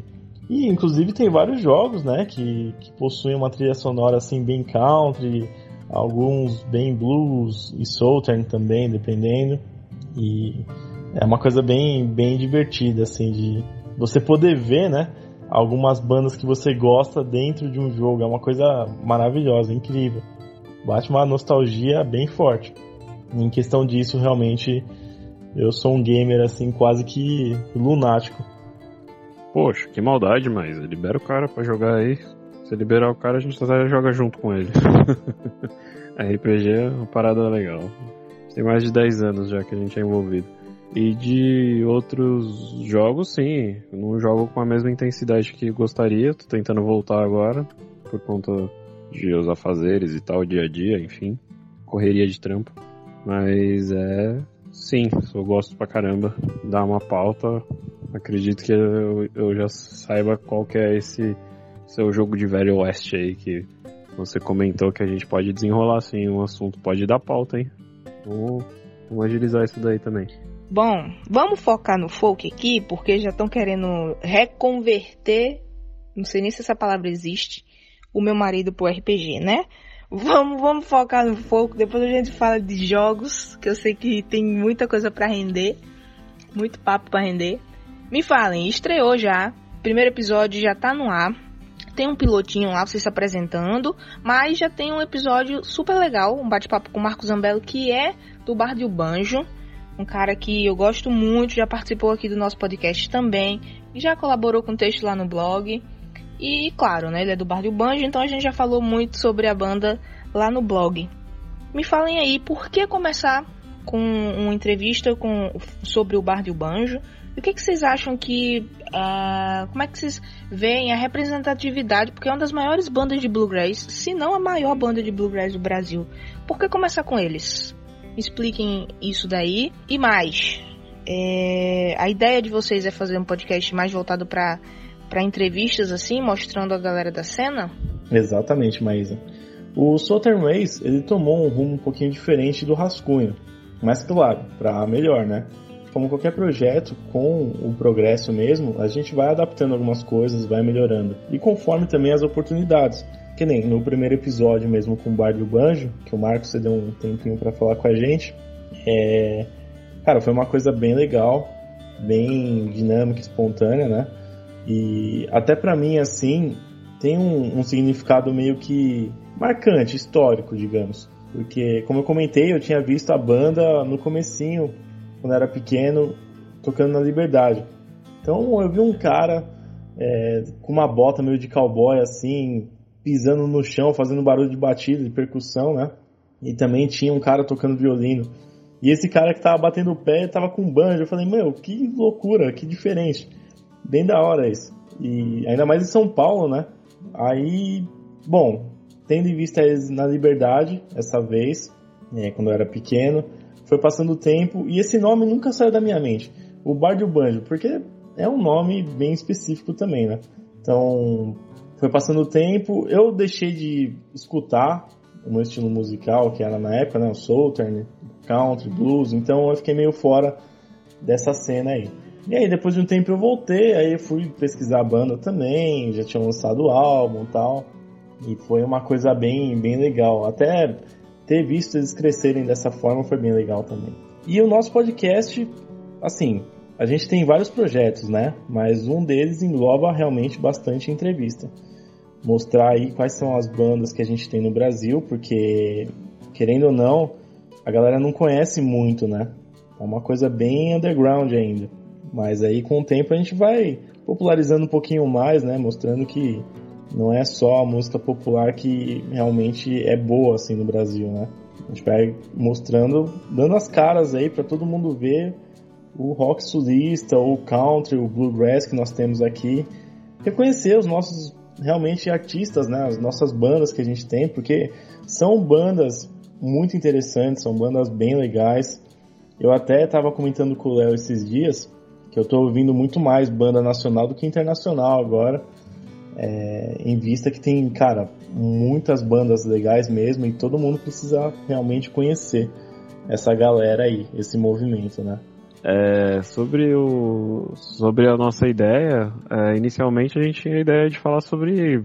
E, inclusive, tem vários jogos, né? Que, que possuem uma trilha sonora, assim, bem country, alguns bem blues e southern também, dependendo. E é uma coisa bem, bem divertida, assim, de você poder ver, né? Algumas bandas que você gosta dentro de um jogo. É uma coisa maravilhosa, incrível. Bate uma nostalgia bem forte. Em questão disso, realmente, eu sou um gamer, assim, quase que lunático. Poxa, que maldade, mas libera o cara pra jogar aí. Se liberar o cara, a gente até joga junto com ele. RPG é uma parada legal. Tem mais de 10 anos já que a gente é envolvido. E de outros jogos, sim. Não jogo com a mesma intensidade que gostaria. Tô tentando voltar agora. Por conta de os afazeres e tal, dia a dia, enfim. Correria de trampo. Mas é. Sim, eu gosto pra caramba. Dá uma pauta. Acredito que eu, eu já saiba qual que é esse seu jogo de velho oeste aí que você comentou que a gente pode desenrolar assim um assunto. Pode dar pauta, hein? Vamos, vamos agilizar isso daí também. Bom, vamos focar no folk aqui, porque já estão querendo reconverter, não sei nem se essa palavra existe, o meu marido pro RPG, né? Vamos, vamos focar no folk, depois a gente fala de jogos, que eu sei que tem muita coisa para render, muito papo para render. Me falem, estreou já, primeiro episódio já tá no ar, tem um pilotinho lá, vocês se apresentando, mas já tem um episódio super legal, um bate-papo com o Marcos Zambello, que é do Bar do Banjo, um cara que eu gosto muito, já participou aqui do nosso podcast também, e já colaborou com texto lá no blog. E claro, né, ele é do Bar do Banjo, então a gente já falou muito sobre a banda lá no blog. Me falem aí, por que começar com uma entrevista com, sobre o Bar do Banjo? O que, que vocês acham que. Uh, como é que vocês veem a representatividade? Porque é uma das maiores bandas de bluegrass, se não a maior banda de bluegrass do Brasil. Por que começar com eles? expliquem isso daí. E mais, é, a ideia de vocês é fazer um podcast mais voltado para entrevistas assim, mostrando a galera da cena? Exatamente, Maísa. O Southern Ways, ele tomou um rumo um pouquinho diferente do Rascunho, mas claro, para melhor, né? Como qualquer projeto, com o progresso mesmo, a gente vai adaptando algumas coisas, vai melhorando. E conforme também as oportunidades. Que nem no primeiro episódio mesmo com o Bar do Banjo, que o Marcos deu um tempinho para falar com a gente. É... Cara, foi uma coisa bem legal, bem dinâmica, espontânea, né? E até para mim, assim, tem um, um significado meio que marcante, histórico, digamos. Porque, como eu comentei, eu tinha visto a banda no comecinho, quando era pequeno, tocando na Liberdade. Então eu vi um cara é, com uma bota meio de cowboy assim, pisando no chão, fazendo barulho de batida, de percussão, né? E também tinha um cara tocando violino. E esse cara que tava batendo o pé tava com banjo. Eu falei, meu, que loucura, que diferente. Bem da hora isso. E ainda mais em São Paulo, né? Aí, bom, tendo em vista eles na liberdade, essa vez, é, quando eu era pequeno, foi passando o tempo e esse nome nunca saiu da minha mente. O Bar do Banjo, porque é um nome bem específico também, né? Então, foi passando o tempo, eu deixei de escutar o meu estilo musical, que era na época, né, o Southern, Country, Blues, então eu fiquei meio fora dessa cena aí. E aí, depois de um tempo eu voltei, aí eu fui pesquisar a banda também, já tinha lançado o álbum e tal, e foi uma coisa bem, bem legal. Até ter visto eles crescerem dessa forma foi bem legal também. E o nosso podcast, assim, a gente tem vários projetos, né? Mas um deles engloba realmente bastante entrevista mostrar aí quais são as bandas que a gente tem no Brasil, porque querendo ou não, a galera não conhece muito, né? É uma coisa bem underground ainda. Mas aí com o tempo a gente vai popularizando um pouquinho mais, né? Mostrando que não é só a música popular que realmente é boa assim no Brasil, né? A gente vai mostrando, dando as caras aí para todo mundo ver o rock sulista, o country, o bluegrass que nós temos aqui, reconhecer os nossos realmente artistas, né? As nossas bandas que a gente tem, porque são bandas muito interessantes, são bandas bem legais. Eu até estava comentando com o Léo esses dias que eu estou ouvindo muito mais banda nacional do que internacional agora. É, em vista que tem, cara, muitas bandas legais mesmo e todo mundo precisa realmente conhecer essa galera aí, esse movimento, né? É, sobre, o, sobre a nossa ideia, é, inicialmente a gente tinha a ideia de falar sobre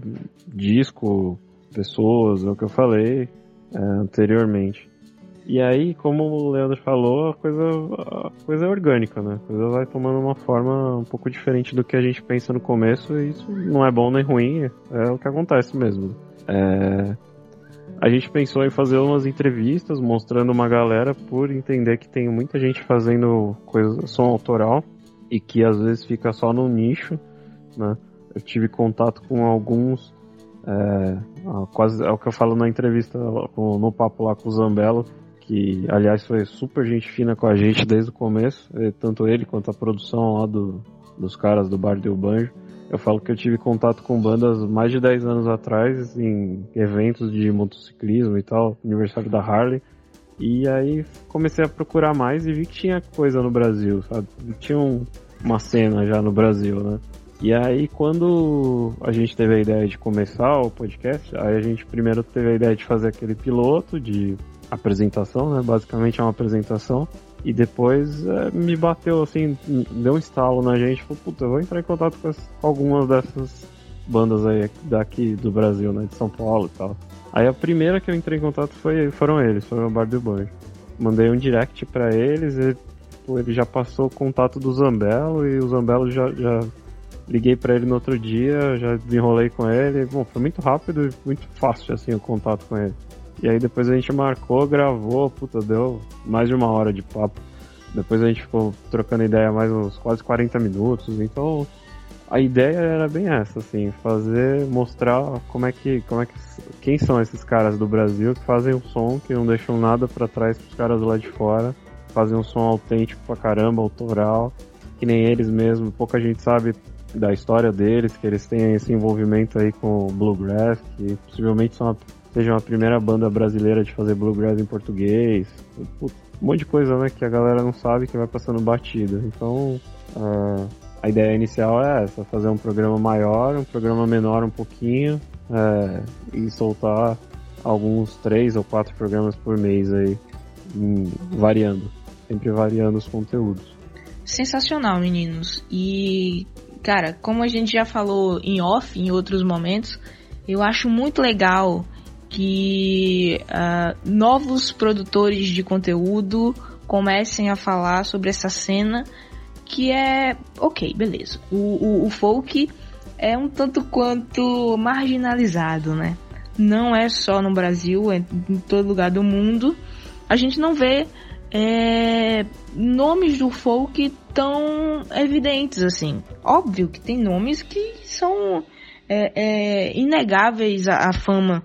disco, pessoas, é o que eu falei é, anteriormente. E aí, como o Leandro falou, a coisa, a coisa é orgânica, né? A coisa vai tomando uma forma um pouco diferente do que a gente pensa no começo, e isso não é bom nem ruim, é o que acontece mesmo. É, a gente pensou em fazer umas entrevistas mostrando uma galera por entender que tem muita gente fazendo coisa, som autoral e que às vezes fica só no nicho, né? Eu tive contato com alguns, é, quase é o que eu falo na entrevista no papo lá com o Zambello, que aliás foi super gente fina com a gente desde o começo, tanto ele quanto a produção lá do, dos caras do Bar Del Banjo. Eu falo que eu tive contato com bandas mais de 10 anos atrás, em eventos de motociclismo e tal, aniversário da Harley. E aí comecei a procurar mais e vi que tinha coisa no Brasil, sabe? Tinha um, uma cena já no Brasil, né? E aí quando a gente teve a ideia de começar o podcast, aí a gente primeiro teve a ideia de fazer aquele piloto de apresentação, né? Basicamente é uma apresentação. E depois é, me bateu assim, deu um estalo na gente, falou, puta, eu vou entrar em contato com, as, algumas dessas bandas aí daqui do Brasil, né, de São Paulo e tal. Aí a primeira que eu entrei em contato foi, foram eles, foram o Barbie Banjo. Mandei um direct para eles, e, ele já passou o contato do Zambello e o Zambello já, já liguei para ele no outro dia, já desenrolei com ele. Bom, foi muito rápido e muito fácil assim o contato com ele. E aí depois a gente marcou, gravou, puta, deu mais de uma hora de papo. Depois a gente ficou trocando ideia mais uns quase 40 minutos. Então a ideia era bem essa, assim, fazer, mostrar como é que, como é que, quem são esses caras do Brasil que fazem um som que não deixam nada para trás pros caras lá de fora, fazem um som autêntico pra caramba, autoral, que nem eles mesmo, pouca gente sabe da história deles, que eles têm esse envolvimento aí com o bluegrass, que possivelmente são a seja a primeira banda brasileira de fazer bluegrass em português. um monte de coisa, né, que a galera não sabe que vai passando batida. Então, uh, a ideia inicial é essa, fazer um programa maior, um programa menor um pouquinho, é, e soltar alguns três ou quatro programas por mês aí, variando, sempre variando os conteúdos. Sensacional, meninos. E, cara, como a gente já falou em off em outros momentos, eu acho muito legal que uh, novos produtores de conteúdo comecem a falar sobre essa cena que é ok, beleza. O, o, o folk é um tanto quanto marginalizado, né? Não é só no Brasil, é em todo lugar do mundo. A gente não vê é, nomes do folk tão evidentes assim. Óbvio que tem nomes que são é, é, inegáveis à, à fama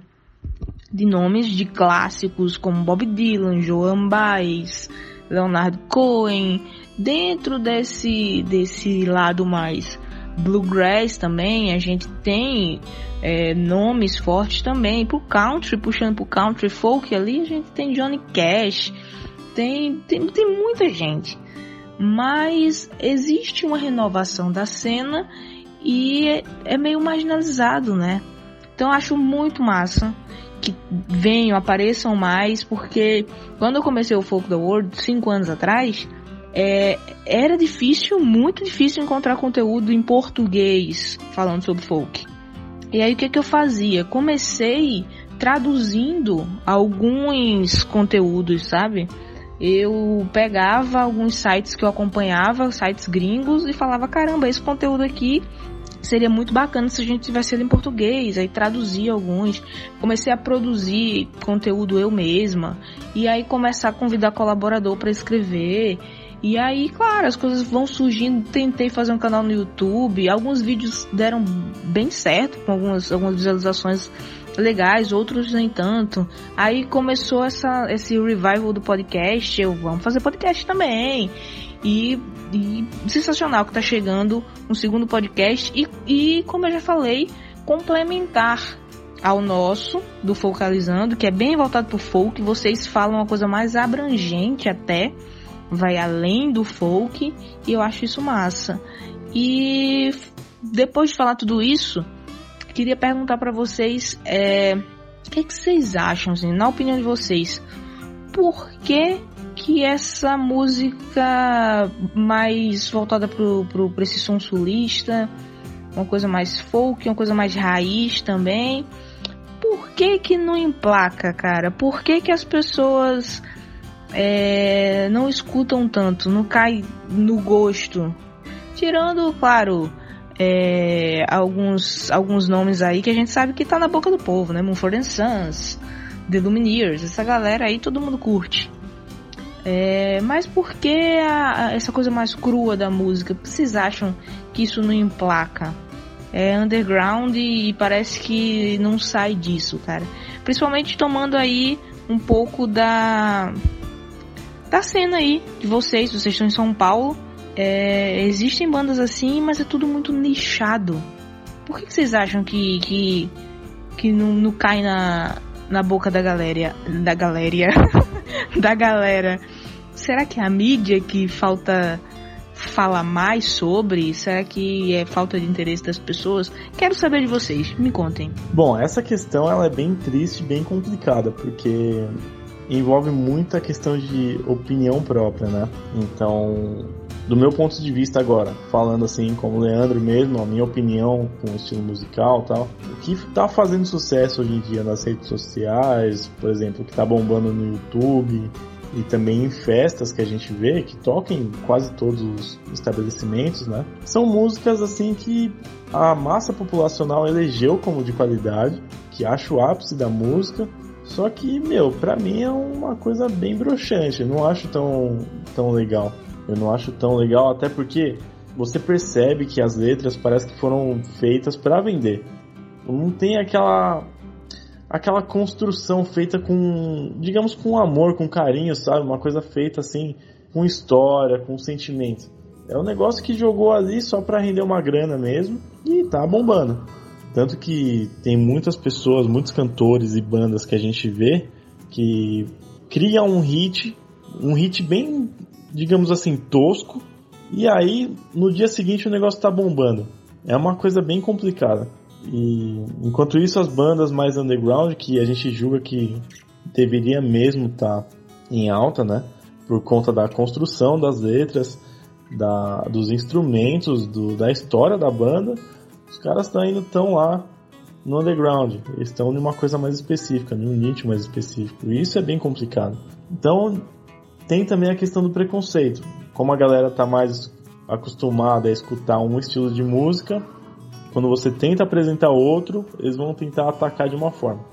de nomes de clássicos como Bob Dylan, Joan Baez, Leonard Cohen, dentro desse, desse lado mais bluegrass também, a gente tem é, nomes fortes também. Pro country, puxando pro country folk ali, a gente tem Johnny Cash, tem, tem, tem muita gente. Mas existe uma renovação da cena e é, é meio marginalizado, né? Então acho muito massa que venham, apareçam mais, porque quando eu comecei o Folk the World, cinco anos atrás, é, era difícil, muito difícil encontrar conteúdo em português falando sobre folk. E aí o que, que eu fazia? Comecei traduzindo alguns conteúdos, sabe? Eu pegava alguns sites que eu acompanhava, sites gringos, e falava: caramba, esse conteúdo aqui seria muito bacana se a gente tivesse ele em português, aí traduzir alguns. Comecei a produzir conteúdo eu mesma e aí começar a convidar colaborador para escrever. E aí, claro, as coisas vão surgindo. Tentei fazer um canal no YouTube, alguns vídeos deram bem certo, com algumas, algumas visualizações legais, outros nem tanto. Aí começou essa, esse revival do podcast. Eu vamos fazer podcast também. E, e sensacional que tá chegando um segundo podcast. E, e como eu já falei, complementar ao nosso do Focalizando, que é bem voltado pro folk. Vocês falam uma coisa mais abrangente até, vai além do folk, e eu acho isso massa. E depois de falar tudo isso, queria perguntar para vocês é, o que, que, vocês acham, assim, na opinião de vocês, por que que essa música mais voltada pro, pro, esse som sulista, uma coisa mais folk, uma coisa mais raiz também, por que que não emplaca, cara? Por que que as pessoas é, não escutam tanto, não cai no gosto? Tirando, claro, é, alguns, alguns nomes aí que a gente sabe que tá na boca do povo, né? Mumford Sons, The Lumineers, essa galera aí todo mundo curte. É, mas por que a, a, essa coisa mais crua da música? Vocês acham que isso não emplaca? É underground e parece que não sai disso, cara. Principalmente tomando aí um pouco da da cena aí de vocês. Vocês estão em São Paulo. É, existem bandas assim, mas é tudo muito nichado. Por que, que vocês acham que que, que não, não cai na, na boca da galera? Da galera. da galera. Será que é a mídia que falta fala mais sobre? Será que é falta de interesse das pessoas? Quero saber de vocês, me contem. Bom, essa questão ela é bem triste, bem complicada, porque envolve muita questão de opinião própria, né? Então, do meu ponto de vista agora, falando assim como Leandro mesmo, a minha opinião com o estilo musical tal, o que tá fazendo sucesso hoje em dia nas redes sociais, por exemplo, o que tá bombando no YouTube, e também em festas que a gente vê, que tocam em quase todos os estabelecimentos, né? São músicas assim que a massa populacional elegeu como de qualidade, que acha o ápice da música. Só que, meu, pra mim é uma coisa bem broxante. Eu não acho tão, tão legal. Eu não acho tão legal, até porque você percebe que as letras parece que foram feitas para vender. Não tem aquela aquela construção feita com, digamos, com amor, com carinho, sabe? Uma coisa feita assim, com história, com sentimento. É um negócio que jogou ali só para render uma grana mesmo e tá bombando. Tanto que tem muitas pessoas, muitos cantores e bandas que a gente vê que criam um hit, um hit bem, digamos assim, tosco, e aí no dia seguinte o negócio tá bombando. É uma coisa bem complicada. E enquanto isso, as bandas mais underground, que a gente julga que deveria mesmo estar tá em alta, né? Por conta da construção das letras, da, dos instrumentos, do, da história da banda, os caras estão indo tão lá no underground. Eles estão numa coisa mais específica, num nicho mais específico. E isso é bem complicado. Então, tem também a questão do preconceito. Como a galera está mais acostumada a escutar um estilo de música, quando você tenta apresentar outro, eles vão tentar atacar de uma forma.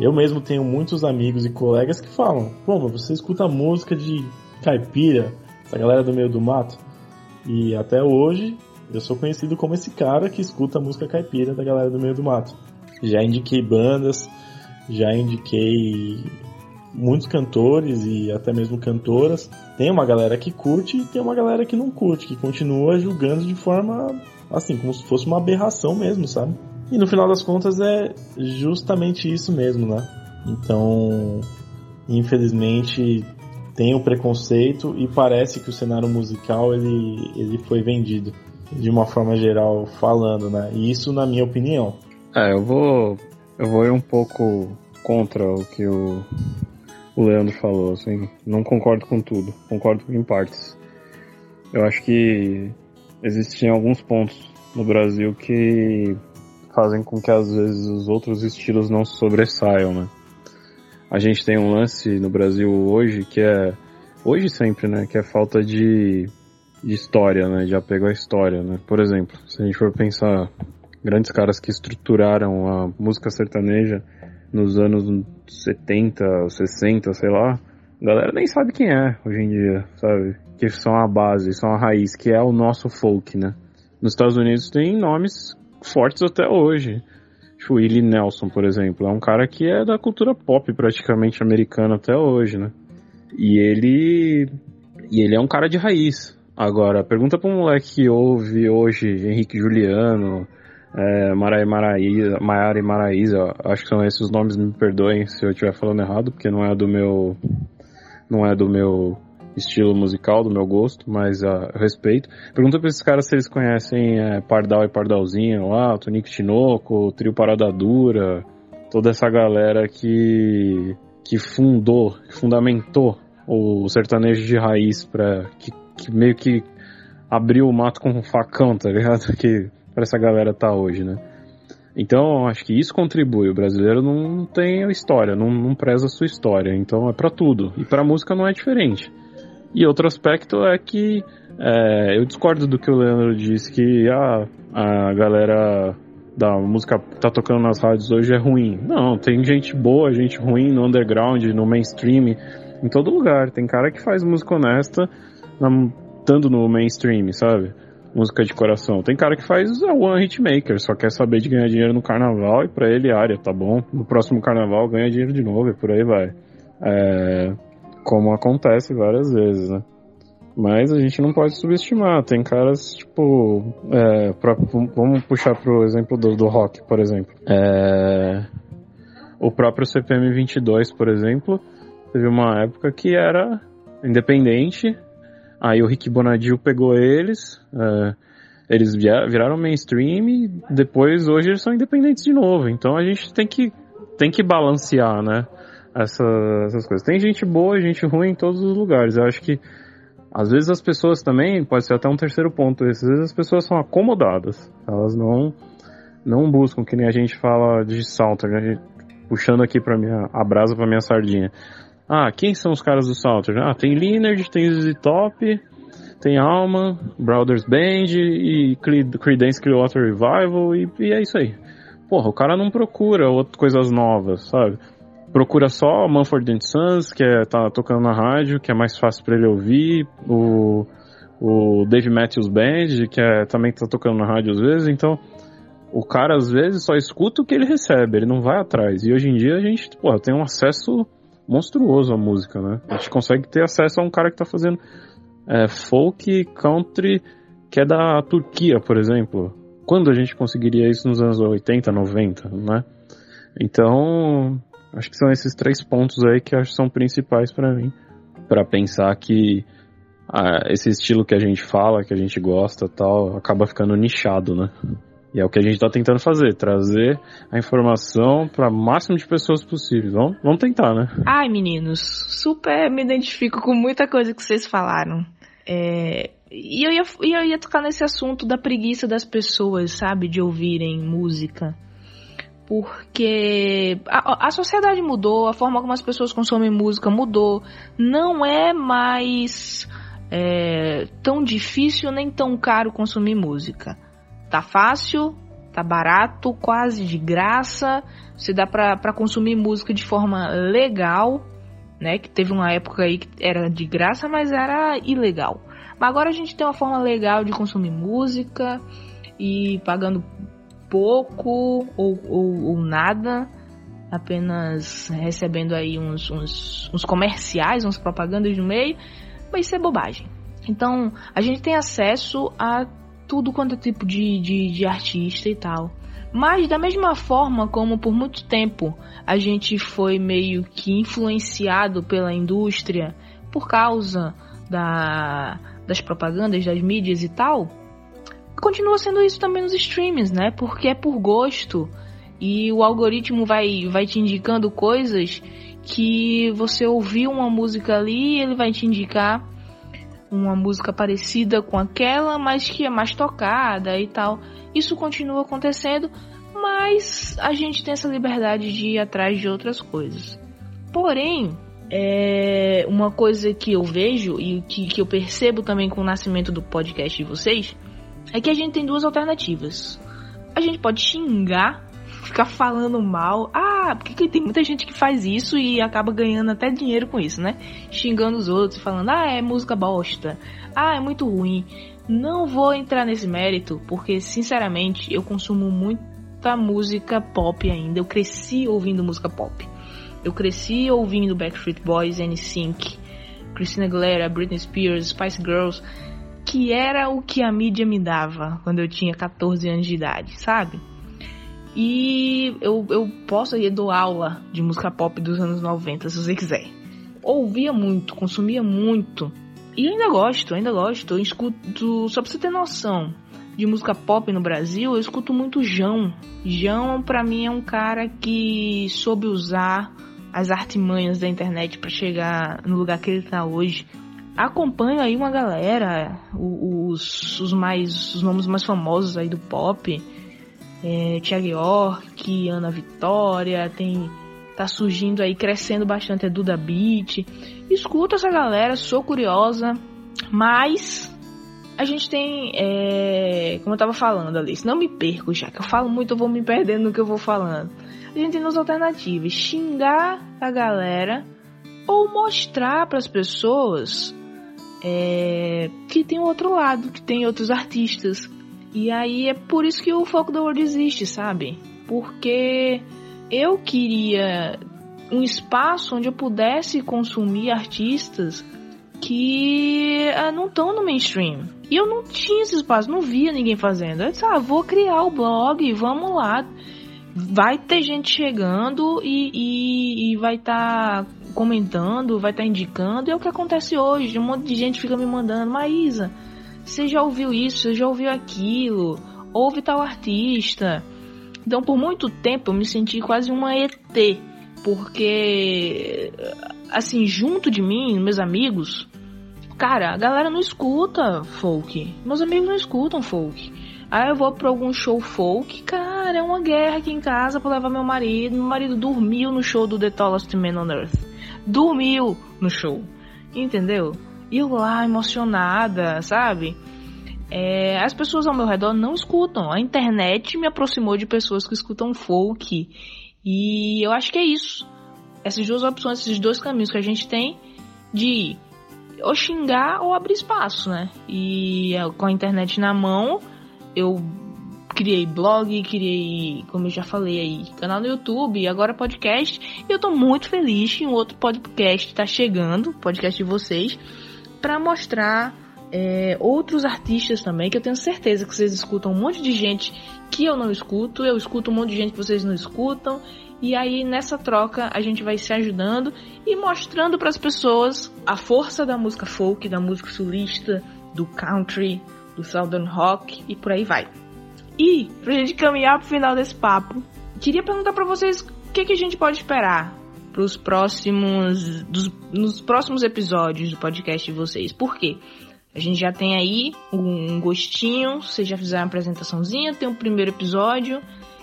Eu mesmo tenho muitos amigos e colegas que falam: pô, mas você escuta música de caipira, essa galera do meio do mato. E até hoje eu sou conhecido como esse cara que escuta música caipira da galera do meio do mato. Já indiquei bandas, já indiquei muitos cantores e até mesmo cantoras. Tem uma galera que curte e tem uma galera que não curte, que continua julgando de forma assim, como se fosse uma aberração mesmo, sabe? E no final das contas é justamente isso mesmo, né? Então, infelizmente tem o preconceito e parece que o cenário musical ele, ele foi vendido de uma forma geral falando, né? E isso na minha opinião. É, eu vou eu vou ir um pouco contra o que o, o Leandro falou, assim, não concordo com tudo, concordo em partes. Eu acho que existem alguns pontos no Brasil que fazem com que às vezes os outros estilos não sobressaiam, né? A gente tem um lance no Brasil hoje que é hoje sempre, né, que é falta de, de história, né, de apego à história, né? Por exemplo, se a gente for pensar grandes caras que estruturaram a música sertaneja nos anos 70, 60, sei lá, a galera nem sabe quem é hoje em dia, sabe? Que são a base, são a raiz, que é o nosso folk, né? Nos Estados Unidos tem nomes fortes até hoje. Tipo, Willie Nelson, por exemplo, é um cara que é da cultura pop praticamente americana até hoje, né? E ele e ele é um cara de raiz. Agora, pergunta para um moleque que ouve hoje Henrique Juliano, é, Marai Maraíza, Maiara e Maraíza, acho que são esses os nomes, me perdoem se eu estiver falando errado, porque não é do meu não é do meu estilo musical, do meu gosto, mas uh, respeito. Pergunta pra esses caras se eles conhecem é, Pardal e Pardalzinho lá, Tonico Tinoco, Trio Parada Dura, toda essa galera que, que fundou, que fundamentou o sertanejo de raiz para que, que, meio que abriu o mato com um facão, tá ligado? Que para essa galera tá hoje, né? Então, acho que isso contribui. O brasileiro não tem história, não, não preza a sua história. Então, é para tudo. E para música não é diferente. E outro aspecto é que é, eu discordo do que o Leandro disse, que ah, a galera da música que tá tocando nas rádios hoje é ruim. Não, tem gente boa, gente ruim no underground, no mainstream, em todo lugar. Tem cara que faz música honesta estando no mainstream, sabe? música de coração. Tem cara que faz a One Hit Maker, só quer saber de ganhar dinheiro no carnaval e pra ele área, tá bom? No próximo carnaval ganha dinheiro de novo e por aí vai. É, como acontece várias vezes, né? Mas a gente não pode subestimar. Tem caras, tipo. É, pra, vamos puxar pro exemplo do, do rock, por exemplo. É, o próprio CPM 22, por exemplo, teve uma época que era independente, Aí o Rick Bonadio pegou eles, uh, eles viraram mainstream e depois hoje eles são independentes de novo. Então a gente tem que, tem que balancear, né? Essa, essas coisas. Tem gente boa e gente ruim em todos os lugares. Eu acho que às vezes as pessoas também, pode ser até um terceiro ponto, às vezes as pessoas são acomodadas. Elas não não buscam, que nem a gente fala de salto, né? puxando aqui para minha a brasa para minha sardinha. Ah, quem são os caras do Salter? Ah, tem Leonard, tem ZZ Top, tem Alma, Brothers Band e Creedence Clearwater Revival e, e, é isso aí. Porra, o cara não procura coisas novas, sabe? Procura só Manford Sons, que é, tá tocando na rádio, que é mais fácil para ele ouvir, o, o Dave Matthews Band, que é, também tá tocando na rádio às vezes, então o cara às vezes só escuta o que ele recebe, ele não vai atrás. E hoje em dia a gente, porra, tem um acesso monstruoso a música, né? A gente consegue ter acesso a um cara que tá fazendo é, folk country que é da Turquia, por exemplo. Quando a gente conseguiria isso nos anos 80, 90, né? Então, acho que são esses três pontos aí que acho que são principais para mim, para pensar que ah, esse estilo que a gente fala, que a gente gosta, tal, acaba ficando nichado, né? E é o que a gente está tentando fazer, trazer a informação para o máximo de pessoas possível. Vamos, vamos tentar, né? Ai, meninos, super me identifico com muita coisa que vocês falaram. É, e eu ia, eu ia tocar nesse assunto da preguiça das pessoas, sabe, de ouvirem música. Porque a, a sociedade mudou, a forma como as pessoas consomem música mudou. Não é mais é, tão difícil nem tão caro consumir música Tá fácil, tá barato, quase de graça. Você dá para consumir música de forma legal, né? Que teve uma época aí que era de graça, mas era ilegal. Mas agora a gente tem uma forma legal de consumir música e pagando pouco ou, ou, ou nada, apenas recebendo aí uns, uns, uns comerciais, uns propagandas no meio, mas isso é bobagem. Então a gente tem acesso a tudo quanto é tipo de, de, de artista e tal. Mas da mesma forma como por muito tempo a gente foi meio que influenciado pela indústria por causa da, das propagandas, das mídias e tal, continua sendo isso também nos streams, né? Porque é por gosto e o algoritmo vai, vai te indicando coisas que você ouviu uma música ali e ele vai te indicar uma música parecida com aquela, mas que é mais tocada e tal. Isso continua acontecendo, mas a gente tem essa liberdade de ir atrás de outras coisas. Porém, é uma coisa que eu vejo e que, que eu percebo também com o nascimento do podcast de vocês é que a gente tem duas alternativas. A gente pode xingar ficar falando mal. Ah, porque tem muita gente que faz isso e acaba ganhando até dinheiro com isso, né? Xingando os outros, falando, ah, é música bosta. Ah, é muito ruim. Não vou entrar nesse mérito, porque sinceramente eu consumo muita música pop ainda. Eu cresci ouvindo música pop. Eu cresci ouvindo Backstreet Boys, NSYNC, Christina Aguilera, Britney Spears, Spice Girls, que era o que a mídia me dava quando eu tinha 14 anos de idade, sabe? E eu, eu posso ir dar aula de música pop dos anos 90, se você quiser. Ouvia muito, consumia muito E ainda gosto, ainda gosto. Eu escuto, só pra você ter noção de música pop no Brasil, eu escuto muito João. João, pra mim, é um cara que soube usar as artimanhas da internet para chegar no lugar que ele tá hoje. Acompanho aí uma galera, os, os mais os nomes mais famosos aí do pop, é, Thiago York, Ana Vitória, tem tá surgindo aí, crescendo bastante a Duda Beat. Escuto essa galera, sou curiosa, mas a gente tem, é, como eu tava falando, Alice, não me perco já, que eu falo muito, eu vou me perdendo no que eu vou falando. A gente tem duas alternativas: xingar a galera ou mostrar para as pessoas é, que tem outro lado, que tem outros artistas. E aí é por isso que o Foco da World existe, sabe? Porque eu queria um espaço onde eu pudesse consumir artistas que uh, não estão no mainstream. E eu não tinha esse espaço, não via ninguém fazendo. Eu disse, ah, vou criar o blog, vamos lá. Vai ter gente chegando e, e, e vai estar tá comentando, vai estar tá indicando. E é o que acontece hoje. Um monte de gente fica me mandando, Maísa, você já ouviu isso, você já ouviu aquilo, ouve tal artista. Então, por muito tempo, eu me senti quase uma ET, porque, assim, junto de mim, meus amigos, cara, a galera não escuta folk. Meus amigos não escutam folk. Aí eu vou pra algum show folk, cara, é uma guerra aqui em casa pra levar meu marido. Meu marido dormiu no show do The Tallest Man on Earth. Dormiu no show. Entendeu? E eu lá, emocionada, sabe? é, as pessoas ao meu redor não escutam. A internet me aproximou de pessoas que escutam folk. E eu acho que é isso. Essas duas opções, esses dois caminhos que a gente tem de ou xingar ou abrir espaço, né? E é, com a internet na mão, eu criei blog, criei, como eu já falei aí, canal no YouTube, agora podcast. E eu tô muito feliz que um outro podcast tá chegando, podcast de vocês, para mostrar é, outros artistas também, que eu tenho certeza que vocês escutam um monte de gente que eu não escuto, eu escuto um monte de gente que vocês não escutam, e aí nessa troca a gente vai se ajudando e mostrando para as pessoas a força da música folk, da música sulista, do country, do southern rock e por aí vai. E pra gente caminhar pro final desse papo, queria perguntar para vocês o que, que a gente pode esperar para os próximos dos, nos próximos episódios do podcast de vocês. Por quê? A gente já tem aí um gostinho, vocês já fizeram a apresentaçãozinha, tem o um primeiro episódio.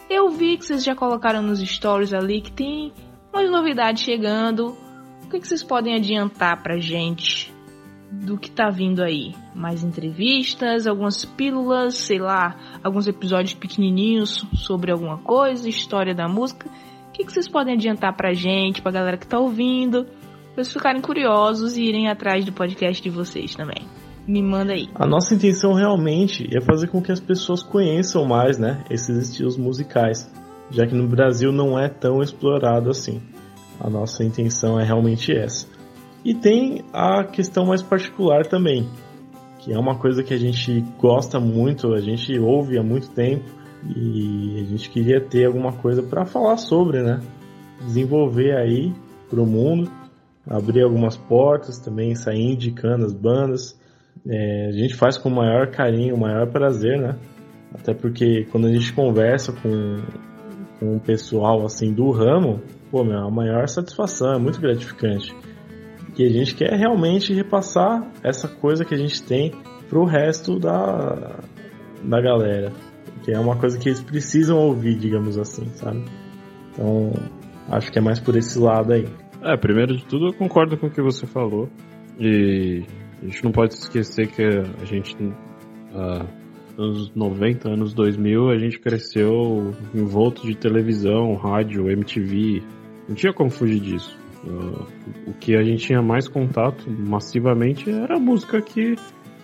Eu vi que vocês já colocaram nos stories ali que tem umas novidades chegando. O que, que vocês podem adiantar pra gente do que tá vindo aí? Mais entrevistas, algumas pílulas, sei lá, alguns episódios pequenininhos sobre alguma coisa, história da música. O que, que vocês podem adiantar pra gente, pra galera que tá ouvindo, pra eles ficarem curiosos e irem atrás do podcast de vocês também? Me manda aí. A nossa intenção realmente é fazer com que as pessoas conheçam mais, né, esses estilos musicais, já que no Brasil não é tão explorado assim. A nossa intenção é realmente essa. E tem a questão mais particular também, que é uma coisa que a gente gosta muito, a gente ouve há muito tempo e a gente queria ter alguma coisa para falar sobre, né? Desenvolver aí pro mundo, abrir algumas portas também, sair indicando as bandas é, a gente faz com o maior carinho, o maior prazer, né? Até porque quando a gente conversa com, com o pessoal assim do ramo, pô, meu, a maior satisfação, é muito gratificante. E a gente quer realmente repassar essa coisa que a gente tem pro resto da, da galera. Que é uma coisa que eles precisam ouvir, digamos assim, sabe? Então, acho que é mais por esse lado aí. É, primeiro de tudo, eu concordo com o que você falou. E a gente não pode esquecer que a gente, uh, nos 90, anos 2000, a gente cresceu envolto de televisão, rádio, MTV. Não tinha como fugir disso. Uh, o que a gente tinha mais contato massivamente era a música que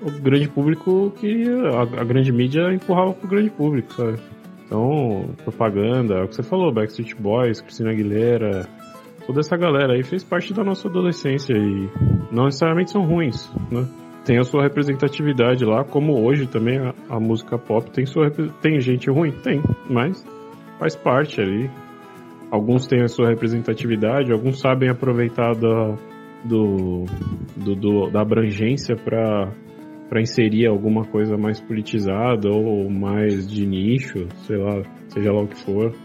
o grande público que a, a grande mídia empurrava pro grande público, sabe? Então, propaganda, é o que você falou, Backstreet Boys, Christina Aguilera, toda essa galera aí fez parte da nossa adolescência e não necessariamente são ruins, né? Tem a sua representatividade lá, como hoje também a, a música pop tem sua tem gente ruim, tem, mas faz parte ali. Alguns têm a sua representatividade, alguns sabem aproveitar da, do, do, do da abrangência para para inserir alguma coisa mais politizada ou mais de nicho, sei lá, seja lá o que for.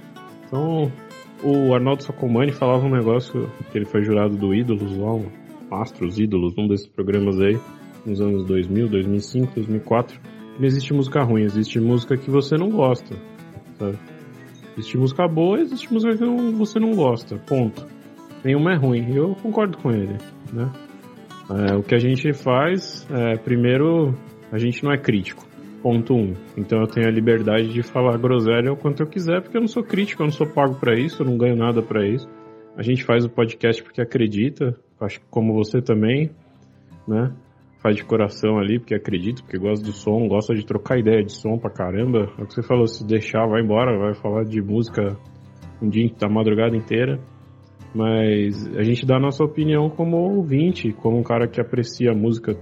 Então, o Arnaldo Sacomani falava um negócio que ele foi jurado do Ídolos lá, um Astros Ídolos, um desses programas aí, nos anos 2000, 2005, 2004. Não existe música ruim, existe música que você não gosta, sabe? Existe música boa, existe música que você não gosta, ponto. Nenhuma é ruim, eu concordo com ele, né? É, o que a gente faz, é, primeiro, a gente não é crítico. Ponto 1. Um. Então eu tenho a liberdade de falar groselha o quanto eu quiser, porque eu não sou crítico, eu não sou pago para isso, eu não ganho nada para isso. A gente faz o podcast porque acredita, acho que como você também, né? Faz de coração ali, porque acredita, porque gosta do som, gosta de trocar ideia de som pra caramba. É o que você falou, se deixar, vai embora, vai falar de música um dia, da madrugada inteira. Mas a gente dá a nossa opinião como ouvinte, como um cara que aprecia a música,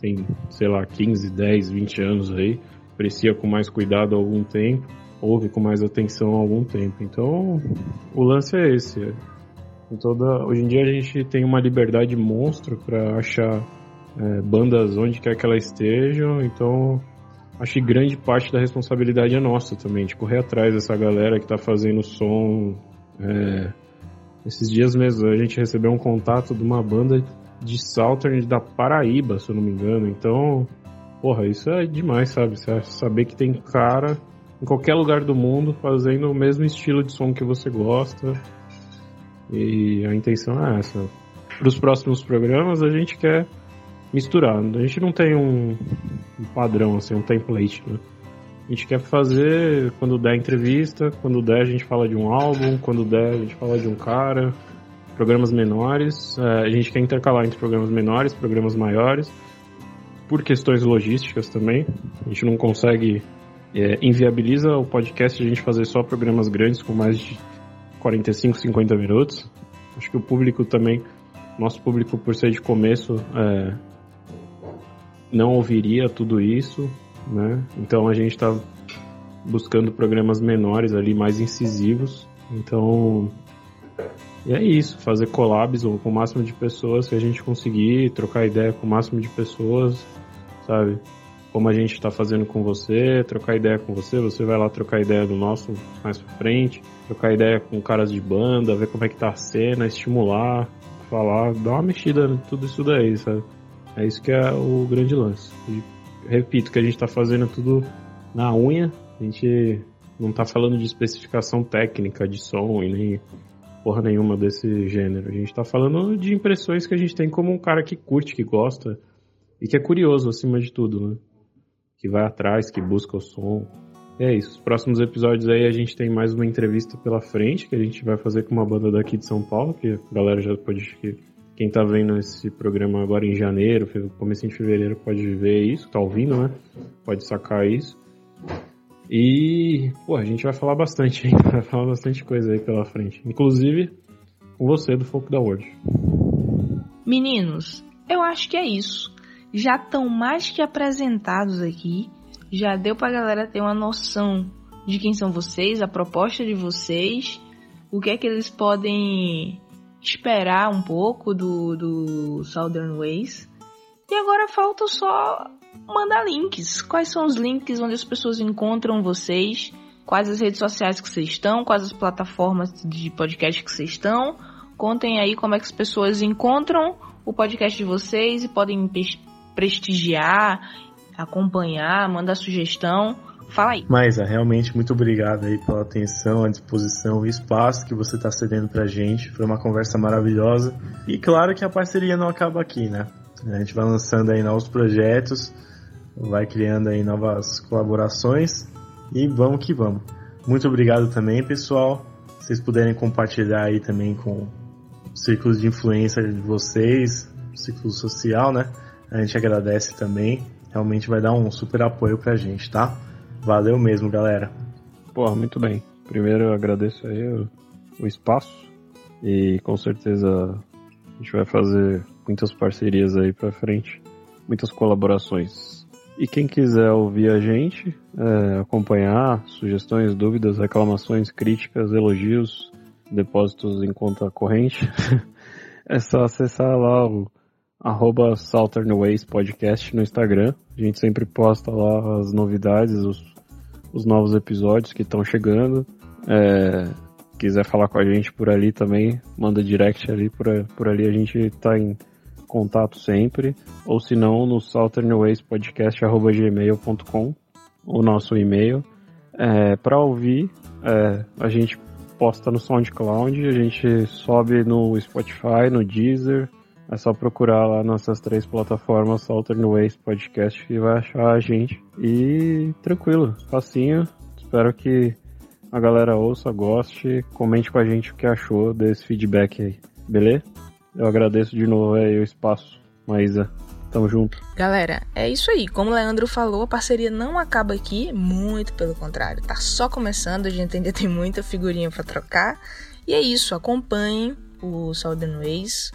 tem, sei lá, 15, 10, 20 anos aí, aprecia com mais cuidado há algum tempo, ouve com mais atenção há algum tempo. Então, o lance é esse. Em toda, hoje em dia a gente tem uma liberdade monstro para achar é, bandas onde quer que elas estejam, então acho que grande parte da responsabilidade é nossa também, de correr atrás dessa galera que tá fazendo som é, esses dias mesmo a gente recebeu um contato de uma banda de Southern da Paraíba, se eu não me engano. Então, porra, isso é demais, sabe? Você saber que tem cara em qualquer lugar do mundo fazendo o mesmo estilo de som que você gosta. E a intenção é essa. Para os próximos programas a gente quer misturar. A gente não tem um, um padrão, assim, um template, né? A gente quer fazer quando der entrevista, quando der a gente fala de um álbum, quando der a gente fala de um cara, programas menores. É, a gente quer intercalar entre programas menores, programas maiores, por questões logísticas também. A gente não consegue, é, inviabiliza o podcast a gente fazer só programas grandes com mais de 45, 50 minutos. Acho que o público também, nosso público por ser de começo, é, não ouviria tudo isso né? Então a gente está buscando programas menores ali, mais incisivos. Então, e é isso, fazer collabs com o máximo de pessoas que a gente conseguir, trocar ideia com o máximo de pessoas, sabe? Como a gente está fazendo com você, trocar ideia com você, você vai lá trocar ideia do nosso mais pra frente, trocar ideia com caras de banda, ver como é que tá a cena, estimular, falar, dar uma mexida em tudo isso daí, sabe? É isso que é o grande lance. E repito, que a gente está fazendo tudo na unha. A gente não está falando de especificação técnica de som e nem porra nenhuma desse gênero. A gente está falando de impressões que a gente tem como um cara que curte, que gosta e que é curioso acima de tudo, né? Que vai atrás, que busca o som. E é isso. Os próximos episódios aí a gente tem mais uma entrevista pela frente que a gente vai fazer com uma banda daqui de São Paulo, que a galera já pode quem tá vendo esse programa agora em janeiro, começo de fevereiro, pode ver isso, tá ouvindo, né? Pode sacar isso. E, pô, a gente vai falar bastante, hein? Vai falar bastante coisa aí pela frente. Inclusive, com você do Foco da World. Meninos, eu acho que é isso. Já estão mais que apresentados aqui. Já deu pra galera ter uma noção de quem são vocês, a proposta de vocês, o que é que eles podem esperar um pouco do, do Southern Ways. E agora falta só mandar links. Quais são os links onde as pessoas encontram vocês? Quais as redes sociais que vocês estão? Quais as plataformas de podcast que vocês estão? Contem aí como é que as pessoas encontram o podcast de vocês e podem prestigiar, acompanhar, mandar sugestão. Fala aí. Maisa, realmente muito obrigado aí pela atenção, a disposição e espaço que você está cedendo pra gente. Foi uma conversa maravilhosa. E claro que a parceria não acaba aqui, né? A gente vai lançando aí novos projetos, vai criando aí novas colaborações e vamos que vamos. Muito obrigado também, pessoal. Se vocês puderem compartilhar aí também com círculos de influência de vocês, círculo social, né? A gente agradece também. Realmente vai dar um super apoio pra gente, tá? Valeu mesmo, galera. Porra, muito bem. Primeiro eu agradeço aí o, o espaço e com certeza a gente vai fazer muitas parcerias aí pra frente, muitas colaborações. E quem quiser ouvir a gente, é, acompanhar sugestões, dúvidas, reclamações, críticas, elogios, depósitos em conta corrente, é só acessar lá o arroba Ways Podcast no Instagram. A gente sempre posta lá as novidades, os, os novos episódios que estão chegando. É, quiser falar com a gente por ali também, manda direct ali, por, por ali a gente tá em contato sempre. Ou se não, no southernwayspodcast.gmail.com, o nosso e-mail. É, para ouvir, é, a gente posta no SoundCloud, a gente sobe no Spotify, no Deezer. É só procurar lá nessas três plataformas Southern Ways Podcast que vai achar a gente. E tranquilo, facinho. Espero que a galera ouça, goste, comente com a gente o que achou desse feedback aí. Beleza? Eu agradeço de novo aí o espaço, Maísa. Tamo junto. Galera, é isso aí. Como o Leandro falou, a parceria não acaba aqui, muito pelo contrário. Tá só começando, a gente ainda tem muita figurinha para trocar. E é isso, acompanhem o Southern Ways.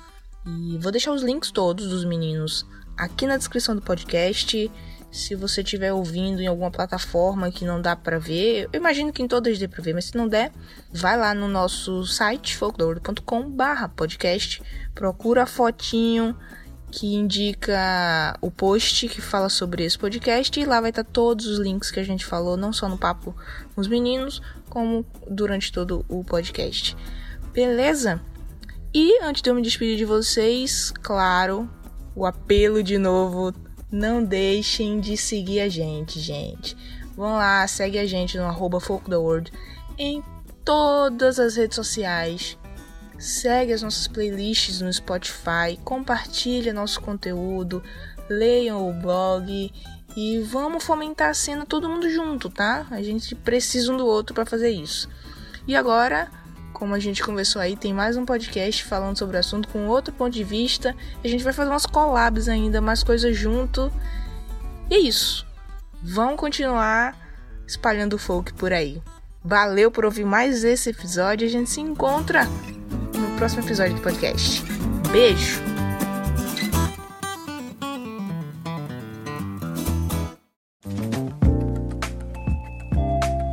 E vou deixar os links todos dos meninos aqui na descrição do podcast. Se você estiver ouvindo em alguma plataforma que não dá para ver, eu imagino que em todas dê para ver, mas se não der, vai lá no nosso site folklore.com/podcast, procura a fotinho que indica o post que fala sobre esse podcast e lá vai estar todos os links que a gente falou, não só no papo com os meninos, como durante todo o podcast. Beleza? E antes de eu me despedir de vocês, claro, o apelo de novo, não deixem de seguir a gente, gente. Vão lá, segue a gente no arroba em todas as redes sociais segue as nossas playlists no Spotify, compartilha nosso conteúdo, leiam o blog e vamos fomentar a cena todo mundo junto, tá? A gente precisa um do outro para fazer isso. E agora, como a gente conversou aí, tem mais um podcast falando sobre o assunto com outro ponto de vista. A gente vai fazer umas collabs ainda, mais coisas junto. E é isso. Vamos continuar espalhando folk por aí. Valeu por ouvir mais esse episódio. A gente se encontra próximo episódio do podcast. Beijo!